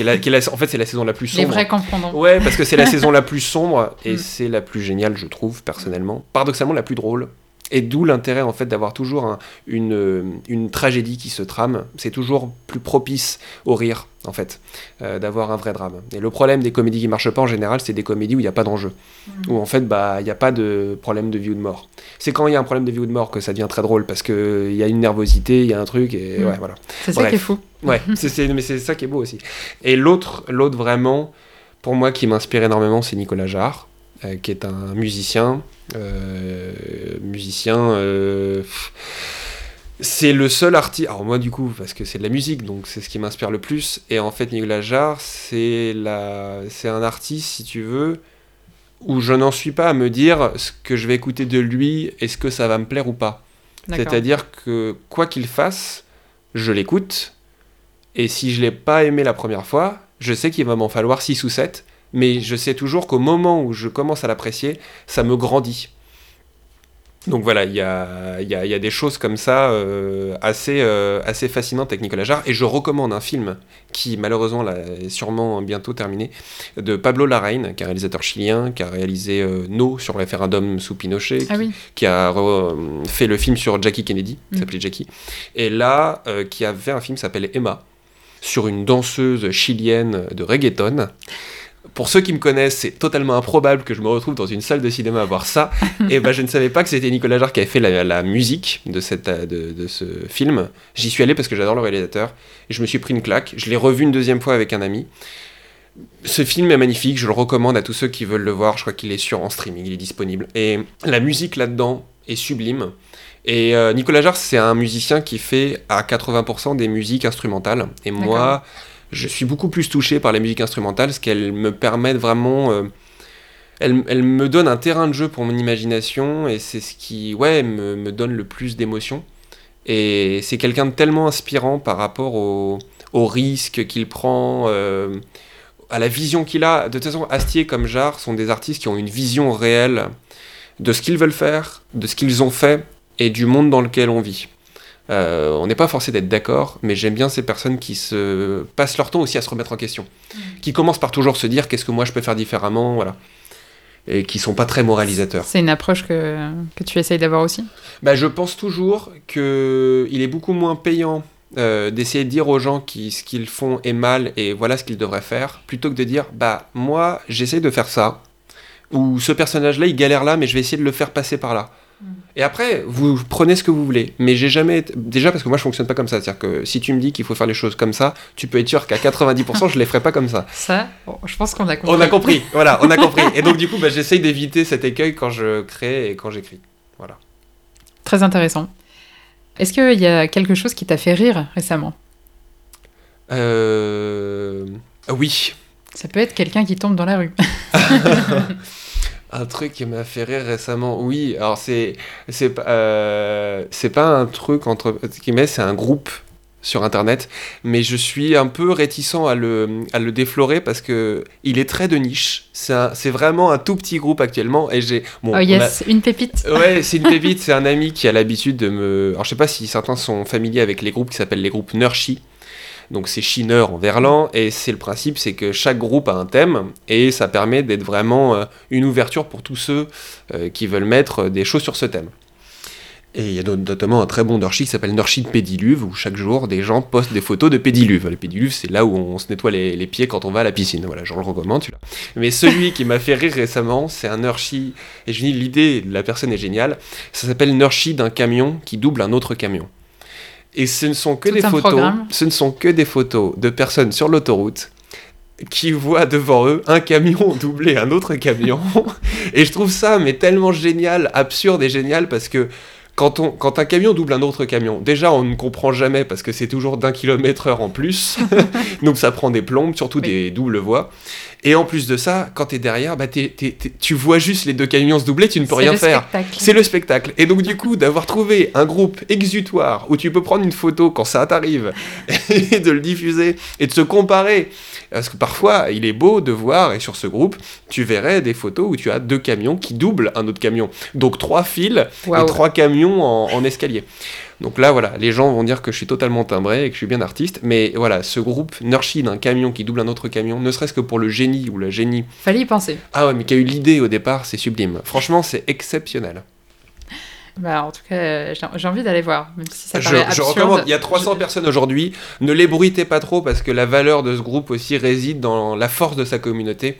en fait, c'est la saison la plus sombre. Les vrais comprendront. Ouais, parce que c'est la saison la plus sombre et mm. c'est la plus géniale, je trouve, personnellement. Paradoxalement, la plus drôle. Et d'où l'intérêt en fait d'avoir toujours une, une, tragédie qui se trame. C'est toujours plus propice au rire en fait, euh, d'avoir un vrai drame. Et le problème des comédies qui marchent pas en général, c'est des comédies où il n'y a pas d'enjeu, mmh. où en fait bah il n'y a pas de problème de vie ou de mort. C'est quand il y a un problème de vie ou de mort que ça devient très drôle parce que il y a une nervosité, il y a un truc et mmh. ouais voilà. C'est ça qui est fou. Ouais, c'est, mais c'est ça qui est beau aussi. Et l'autre, l'autre vraiment, pour moi qui m'inspire énormément, c'est Nicolas Jarre. Euh, qui est un musicien. Euh, musicien. Euh, c'est le seul artiste. Alors, moi, du coup, parce que c'est de la musique, donc c'est ce qui m'inspire le plus. Et en fait, Nicolas Jarre, c'est la... un artiste, si tu veux, où je n'en suis pas à me dire ce que je vais écouter de lui, est-ce que ça va me plaire ou pas. C'est-à-dire que quoi qu'il fasse, je l'écoute. Et si je l'ai pas aimé la première fois, je sais qu'il va m'en falloir 6 ou 7 mais je sais toujours qu'au moment où je commence à l'apprécier, ça me grandit. Donc voilà, il y a, y, a, y a, des choses comme ça euh, assez, euh, assez fascinantes avec Nicolas Jarre. Et je recommande un film qui, malheureusement, là, est sûrement bientôt terminé, de Pablo Larraín, qui est un réalisateur chilien, qui a réalisé euh, No sur le référendum sous Pinochet, ah qui, a fait le film sur Jackie Kennedy, qui mm. s'appelait Jackie. Et là, qui a fait un film qui s'appelle Emma, sur une danseuse chilienne de reggaeton. Pour ceux qui me connaissent, c'est totalement improbable que je me retrouve dans une salle de cinéma à voir ça. et ben, je ne savais pas que c'était Nicolas Jarre qui avait fait la, musique de, cette, de, ce film. J'y suis allé parce que j'adore le réalisateur. Et je me suis pris une claque. Je l'ai revu une deuxième fois avec un ami. Ce film est magnifique, je le recommande à tous ceux qui veulent le voir. Je crois qu'il est sur en streaming, il est disponible. Et la musique là-dedans est sublime. Et euh, Nicolas Jarre, c'est un musicien qui fait à 80% des musiques instrumentales. Et moi, je suis beaucoup plus touché par la musique instrumentale, parce qu'elle me permet vraiment... Euh, elle, me donne un terrain de jeu pour mon imagination, et c'est ce qui, ouais, me, me donne le plus d'émotion. Et c'est quelqu'un de tellement inspirant par rapport au, au risque qu'il prend, euh, à la vision qu'il a. De toute façon, Astier comme Jarre sont des artistes qui ont une vision réelle de ce qu'ils veulent faire, de ce qu'ils ont fait, et du monde dans lequel on vit. Euh, on n'est pas forcé d'être d'accord, mais j'aime bien ces personnes qui se passent leur temps aussi à se remettre en question, mm. qui commencent par toujours se dire qu'est-ce que moi je peux faire différemment, voilà, et qui sont pas très moralisateurs. C'est une approche que, que tu essayes d'avoir aussi? Bah, Je pense toujours qu'il est beaucoup moins payant euh, d'essayer de dire aux gens qui ce qu'ils font est mal et voilà ce qu'ils devraient faire, plutôt que de dire bah moi j'essaie de faire ça, ou ce personnage-là il galère là mais je vais essayer de le faire passer par là. Et après, vous prenez ce que vous voulez. Mais j'ai jamais. Déjà, parce que moi, je fonctionne pas comme ça. C'est-à-dire que si tu me dis qu'il faut faire les choses comme ça, tu peux être sûr qu'à 90%, je les ferai pas comme ça. Ça, je pense qu'on a compris. On a compris, voilà, on a compris. Et donc, du coup, bah, j'essaye d'éviter cet écueil quand je crée et quand j'écris. Voilà. Très intéressant. Est-ce qu'il y a quelque chose qui t'a fait rire récemment? Euh. Oui. Ça peut être quelqu'un qui tombe dans la rue. Un truc qui m'a fait rire récemment, oui. Alors c'est c'est euh, c'est pas un truc entre guillemets, c'est un groupe. sur internet, mais je suis un peu réticent à le, à le déflorer parce que il est très de niche. C'est vraiment un tout petit groupe actuellement et j'ai. Bon, oh yes, une pépite. Ouais, c'est une pépite. c'est un ami qui a l'habitude de me. Alors je sais pas si certains sont familiers avec les groupes qui s'appellent les groupes Nurshi. Donc c'est Chineur en verlan et c'est le principe, c'est que chaque groupe a un thème et ça permet d'être vraiment euh, une ouverture pour tous ceux euh, qui veulent mettre des choses sur ce thème. Et il y a notamment un très bon Nurshi qui s'appelle Nurshi de Pédiluve, où chaque jour des gens postent des photos de Pédiluve. Le Pédiluve, c'est là où on se nettoie les, pieds quand on va à la piscine. Voilà, je le recommande, celui-là. Mais celui qui m'a fait rire récemment, c'est un Nurshi, et je dis l'idée de la personne est géniale, ça s'appelle Nurshi d'un camion qui double un autre camion. Et ce ne sont que des photos, ce ne sont que des photos de personnes sur l'autoroute qui voient devant eux un camion doubler un autre camion. et je trouve ça mais tellement génial, absurde et génial parce que quand, on, quand un camion double un autre camion, déjà on ne comprend jamais parce que c'est toujours d'un kilomètre heure en plus, donc ça prend des plombes, surtout des doubles voies. Et en plus de ça, quand tu es derrière, bah tu vois juste les deux camions se doubler, tu ne peux rien faire. C'est le spectacle. Et donc du coup, d'avoir trouvé un groupe exutoire où tu peux prendre une photo quand ça t'arrive et de le diffuser et de se comparer parce que parfois, il est beau de voir, et sur ce groupe, tu verrais des photos où tu as deux camions qui doublent un autre camion. Donc trois fils et trois camions en, escalier. Donc là, voilà, les gens vont dire que je suis totalement timbré et que je suis bien artiste. Mais voilà, ce groupe Nurshi d'un camion qui double un autre camion, ne serait-ce que pour le génie ou la génie. Fallait y penser. Ah ouais, mais qui a eu l'idée au départ, c'est sublime. Franchement, c'est exceptionnel. Bah, en tout cas, j'ai envie d'aller voir, même si ça paraît je, je recommande. Il y a 300 personnes aujourd'hui. Ne les bruitez pas trop parce que la valeur de ce groupe aussi réside dans la force de sa communauté.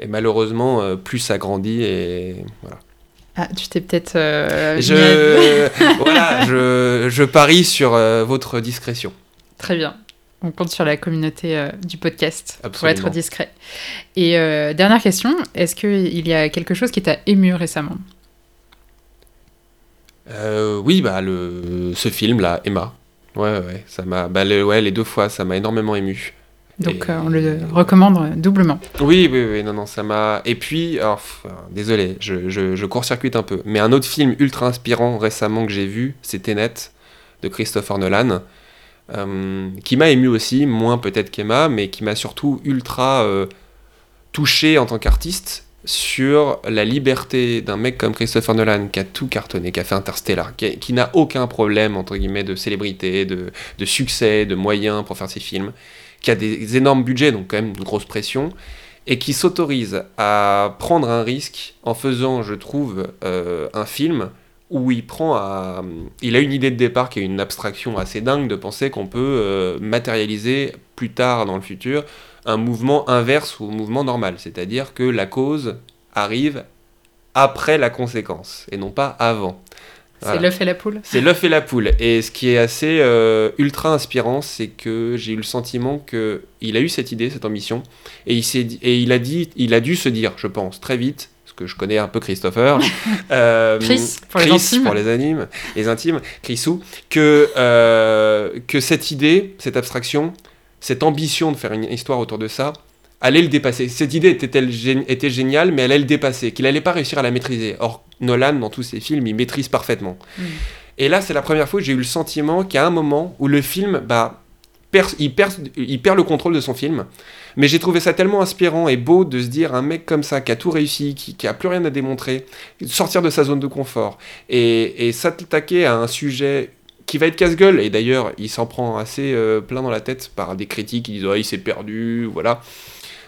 Et malheureusement, euh, plus ça grandit et voilà. Ah, tu t'es peut-être. Euh, je... voilà, je, je, parie sur euh, votre discrétion. Très bien. On compte sur la communauté du podcast pour être discret. Et dernière question, est-ce qu'il y a quelque chose qui t'a ému récemment? Euh, oui, bah, le, ce film-là, Emma. Ouais, ouais, ça m'a. Bah, ouais, les deux fois, ça m'a énormément ému. Donc euh, on le recommande doublement. Oui, oui, oui, non, non, ça m'a. Et puis, désolé, je, je, je court-circuite un peu, mais un autre film ultra inspirant récemment que j'ai vu, c'est Tenet de Christopher Nolan, euh, qui m'a ému aussi, moins peut-être qu'Emma, mais qui m'a surtout ultra touché en tant qu'artiste sur la liberté d'un mec comme Christopher Nolan qui a tout cartonné, qui a fait Interstellar, qui, n'a aucun problème entre guillemets de célébrité, de, succès, de moyens pour faire ses films, qui a des énormes budgets, donc quand même une grosse pression, et qui s'autorise à prendre un risque en faisant, je trouve, euh, un film où il prend à... Il a une idée de départ qui est une abstraction assez dingue de penser qu'on peut euh, matérialiser plus tard dans le futur un mouvement inverse au mouvement normal, c'est-à-dire que la cause arrive après la conséquence et non pas avant. C'est l'œuf et la poule C'est l'œuf et la poule. Et ce qui est assez euh, ultra inspirant, c'est que j'ai eu le sentiment qu'il a eu cette idée, cette ambition, et il, et il, a dit, il a dû se dire, je pense, très vite, parce que je connais un peu Christopher, euh, Chris, pour, les intimes. pour les animes, les intimes, Chrisou, que, euh, que cette idée, cette abstraction, cette ambition de faire une histoire autour de ça allait le dépasser. Cette idée était, était géniale, mais elle allait le dépasser, qu'il n'allait pas réussir à la maîtriser. Or, Nolan, dans tous ses films, il maîtrise parfaitement. Mm. Et là, c'est la première fois que j'ai eu le sentiment qu'à un moment où le film, bah, il, perd, il perd le contrôle de son film. Mais j'ai trouvé ça tellement inspirant et beau de se dire un mec comme ça, qui a tout réussi, qui, qui a plus rien à démontrer, sortir de sa zone de confort et, et s'attaquer à un sujet qui va être casse-gueule, et d'ailleurs il s'en prend assez euh, plein dans la tête par des critiques qui disent oh, il s'est perdu, voilà.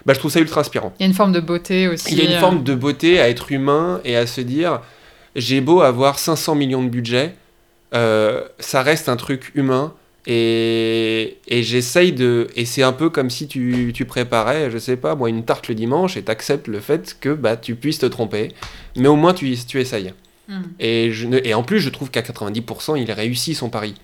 Bah, je trouve ça ultra inspirant. Il y a une forme de beauté aussi. Il y a une forme euh. de beauté à être humain et à se dire j'ai beau avoir 500 millions de budget, euh, ça reste un truc humain. Et, et j'essaye de. Et c'est un peu comme si tu, tu, préparais, je sais pas, moi, une tarte le dimanche et t'acceptes le fait que bah, tu puisses te tromper. Mais au moins, tu, tu essayes. Hmm. Et, je et en plus, je trouve qu'à 90%, il réussit son pari.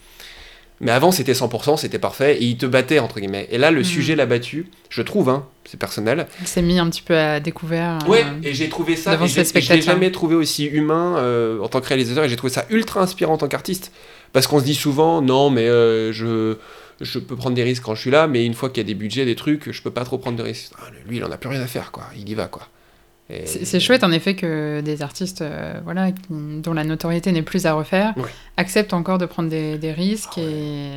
Mais avant, c'était 100%, c'était parfait, et il te battait, entre guillemets. Et là, le hmm. sujet l'a battu, je trouve, hein, c'est personnel. Il s'est mis un petit peu à découvert. Ouais, euh, et j'ai trouvé ça, et, je l'ai jamais trouvé aussi humain euh, en tant que réalisateur, et j'ai trouvé ça ultra inspirant en tant qu'artiste. Parce qu'on se dit souvent, non, mais euh, je, je peux prendre des risques quand je suis là, mais une fois qu'il y a des budgets, des trucs, je peux pas trop prendre de risques. Ah, lui, il en a plus rien à faire, quoi. Il y va, quoi. C'est chouette en effet que des artistes euh, voilà, dont la notoriété n'est plus à refaire acceptent encore de prendre des, risques. Ah et...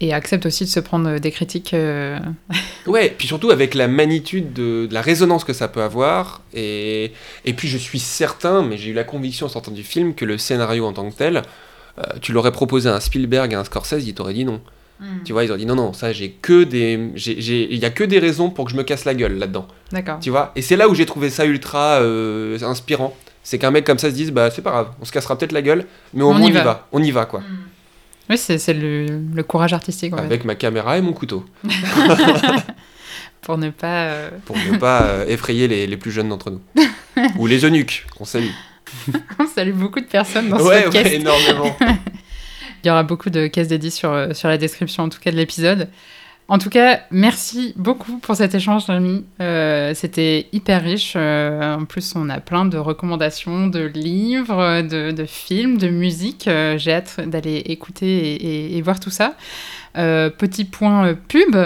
Et accepte aussi de se prendre des critiques. euh, Ouais, puis surtout avec la magnitude de, de la résonance que ça peut avoir. Et, et puis je suis certain, mais j'ai eu la conviction en sortant du film, que le scénario en tant que tel, euh, tu l'aurais proposé à un Spielberg et à un Scorsese, ils t'auraient dit non. Tu vois, ils auraient dit non, non, ça j'ai que des. Il y a que des raisons pour que je me casse la gueule là-dedans. D'accord. Tu vois Et c'est là où j'ai trouvé ça ultra euh, inspirant. C'est qu'un mec comme ça se dise, bah c'est pas grave, on se cassera peut-être la gueule, mais au On moins y on y va. va. On y va quoi. Oui, c'est le, le courage artistique, en fait, Avec ma caméra et mon couteau. pour ne pas. euh, Pour ne pas euh, effrayer les, les plus jeunes d'entre nous. Ou les eunuques, qu'on salue. On salue beaucoup de personnes dans ce Ouais, podcast. ouais, énormément. Il y aura beaucoup de cases dédiées sur, euh, sur la description, en tout cas, de l'épisode. En tout cas, merci beaucoup pour cet échange, Rémi. Euh, C'était hyper riche. Euh, en plus, on a plein de recommandations de livres, de, de films, de musique. Euh, J'ai hâte d'aller écouter et, et- voir tout ça. Petit point pub.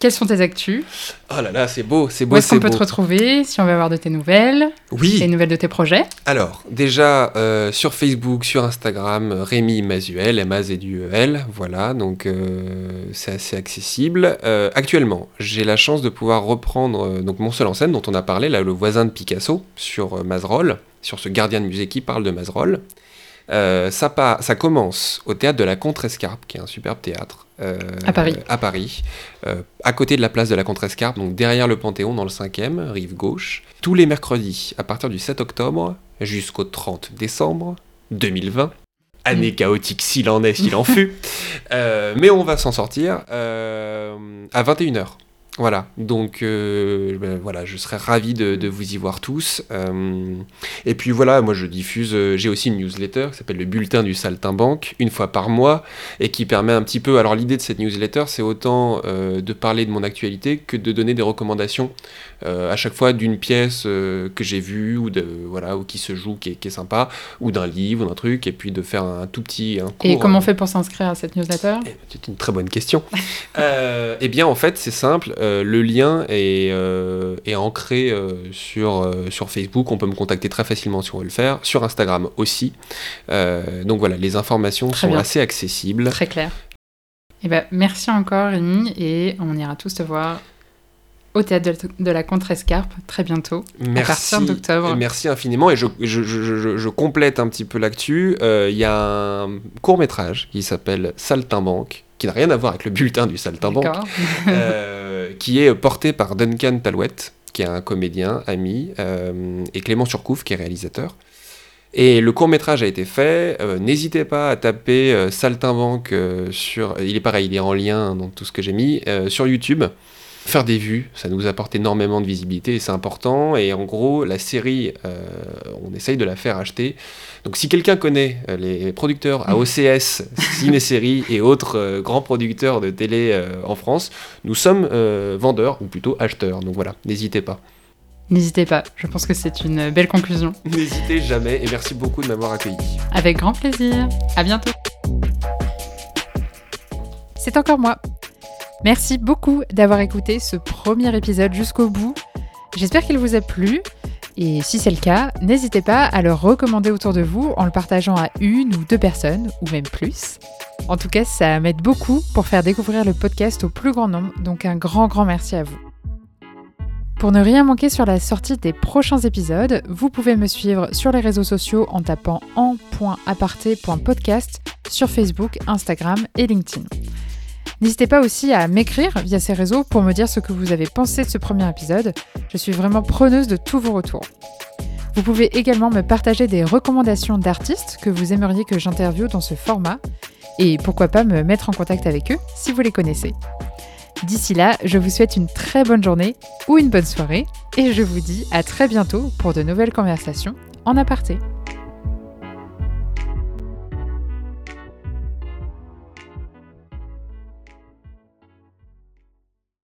Quelles sont tes actus? Oh là là, c'est beau, c'est Où beau, est-ce qu'on peut te retrouver si on veut avoir de tes nouvelles, Oui, les nouvelles de tes projets? Alors, déjà, euh, sur Facebook, sur Instagram, Rémi Mazuel, m a z u e l voilà, donc euh, c'est assez accessible. Euh, actuellement, j'ai la chance de pouvoir reprendre donc mon seul en scène, dont on a parlé, là, le voisin de Picasso, sur Mazerolles, sur ce gardien de musée qui parle de Mazerolles. Ça commence au théâtre de la Contrescarpe, qui est un superbe théâtre. Euh, À Paris. À Paris, euh, à côté de la place de la Contrescarpe, donc derrière le Panthéon, dans le 5e, rive gauche. Tous les mercredis, à partir du 7 octobre jusqu'au 30 décembre 2020. Année chaotique s'il en est, s'il en fut. Euh, mais on va s'en sortir à 21h. Voilà, donc euh, ben, voilà, je serais ravi de, de vous y voir tous. Euh, et puis voilà, moi je diffuse, euh, j'ai aussi une newsletter qui s'appelle le Bulletin du Saltimbanque, une fois par mois, et qui permet un petit peu. Alors l'idée de cette newsletter, c'est autant de parler de mon actualité que de donner des recommandations à chaque fois d'une pièce que j'ai vue ou de voilà ou qui se joue, qui est, qui est sympa, ou d'un livre, ou d'un truc, et puis de faire un tout petit un. Et comment on fait pour s'inscrire à cette newsletter? Eh, C'est une très bonne question. Eh bien, en fait, c'est simple. Euh, le lien est, euh, est ancré euh, sur, sur Facebook. On peut me contacter très facilement si on veut le faire. Sur Instagram aussi. Donc voilà, les informations Très sont bien. assez accessibles. Très clair. Eh ben, merci encore, Rémi, et on ira tous te voir au théâtre de, la Contrescarpe très bientôt. Merci, partir d'octobre. Merci infiniment. Et je, je, je, je- je complète un petit peu l'actu. Euh, Il y a un court métrage qui s'appelle Saltimbanque, qui n'a rien à voir avec le bulletin du Saltimbanque. Euh, qui est porté par Duncan Talouette, qui est un comédien, ami, euh, et Clément Surcouf, qui est réalisateur. Et le court métrage a été fait. euh, N'hésitez pas à taper Saltimbanque sur. Il est pareil, il est en lien dans tout ce que j'ai mis sur YouTube. Faire des vues, ça nous apporte énormément de visibilité et c'est important. Et en gros, la série, euh, on essaye de la faire acheter. Donc si quelqu'un connaît euh, les producteurs à OCS, Ciné-Série et autres euh, grands producteurs de télé euh, en France, nous sommes vendeurs ou plutôt acheteurs. Donc voilà, n'hésitez pas. N'hésitez pas, je pense que c'est une belle conclusion. N'hésitez jamais et merci beaucoup de m'avoir accueilli. Avec grand plaisir. À bientôt. C'est encore moi. Merci beaucoup d'avoir écouté ce premier épisode jusqu'au bout. J'espère qu'il vous a plu. Et si c'est le cas, n'hésitez pas à le recommander autour de vous en le partageant à une ou deux personnes, ou même plus. En tout cas, ça m'aide beaucoup pour faire découvrir le podcast au plus grand nombre, donc un grand grand merci à vous. Pour ne rien manquer sur la sortie des prochains épisodes, vous pouvez me suivre sur les réseaux sociaux en tapant en.aparté.podcast sur Facebook, Instagram et LinkedIn. N'hésitez pas aussi à m'écrire via ces réseaux pour me dire ce que vous avez pensé de ce premier épisode. Je suis vraiment preneuse de tous vos retours. Vous pouvez également me partager des recommandations d'artistes que vous aimeriez que j'interviewe dans ce format et pourquoi pas me mettre en contact avec eux si vous les connaissez. D'ici là, je vous souhaite une très bonne journée ou une bonne soirée et je vous dis à très bientôt pour de nouvelles conversations en aparté.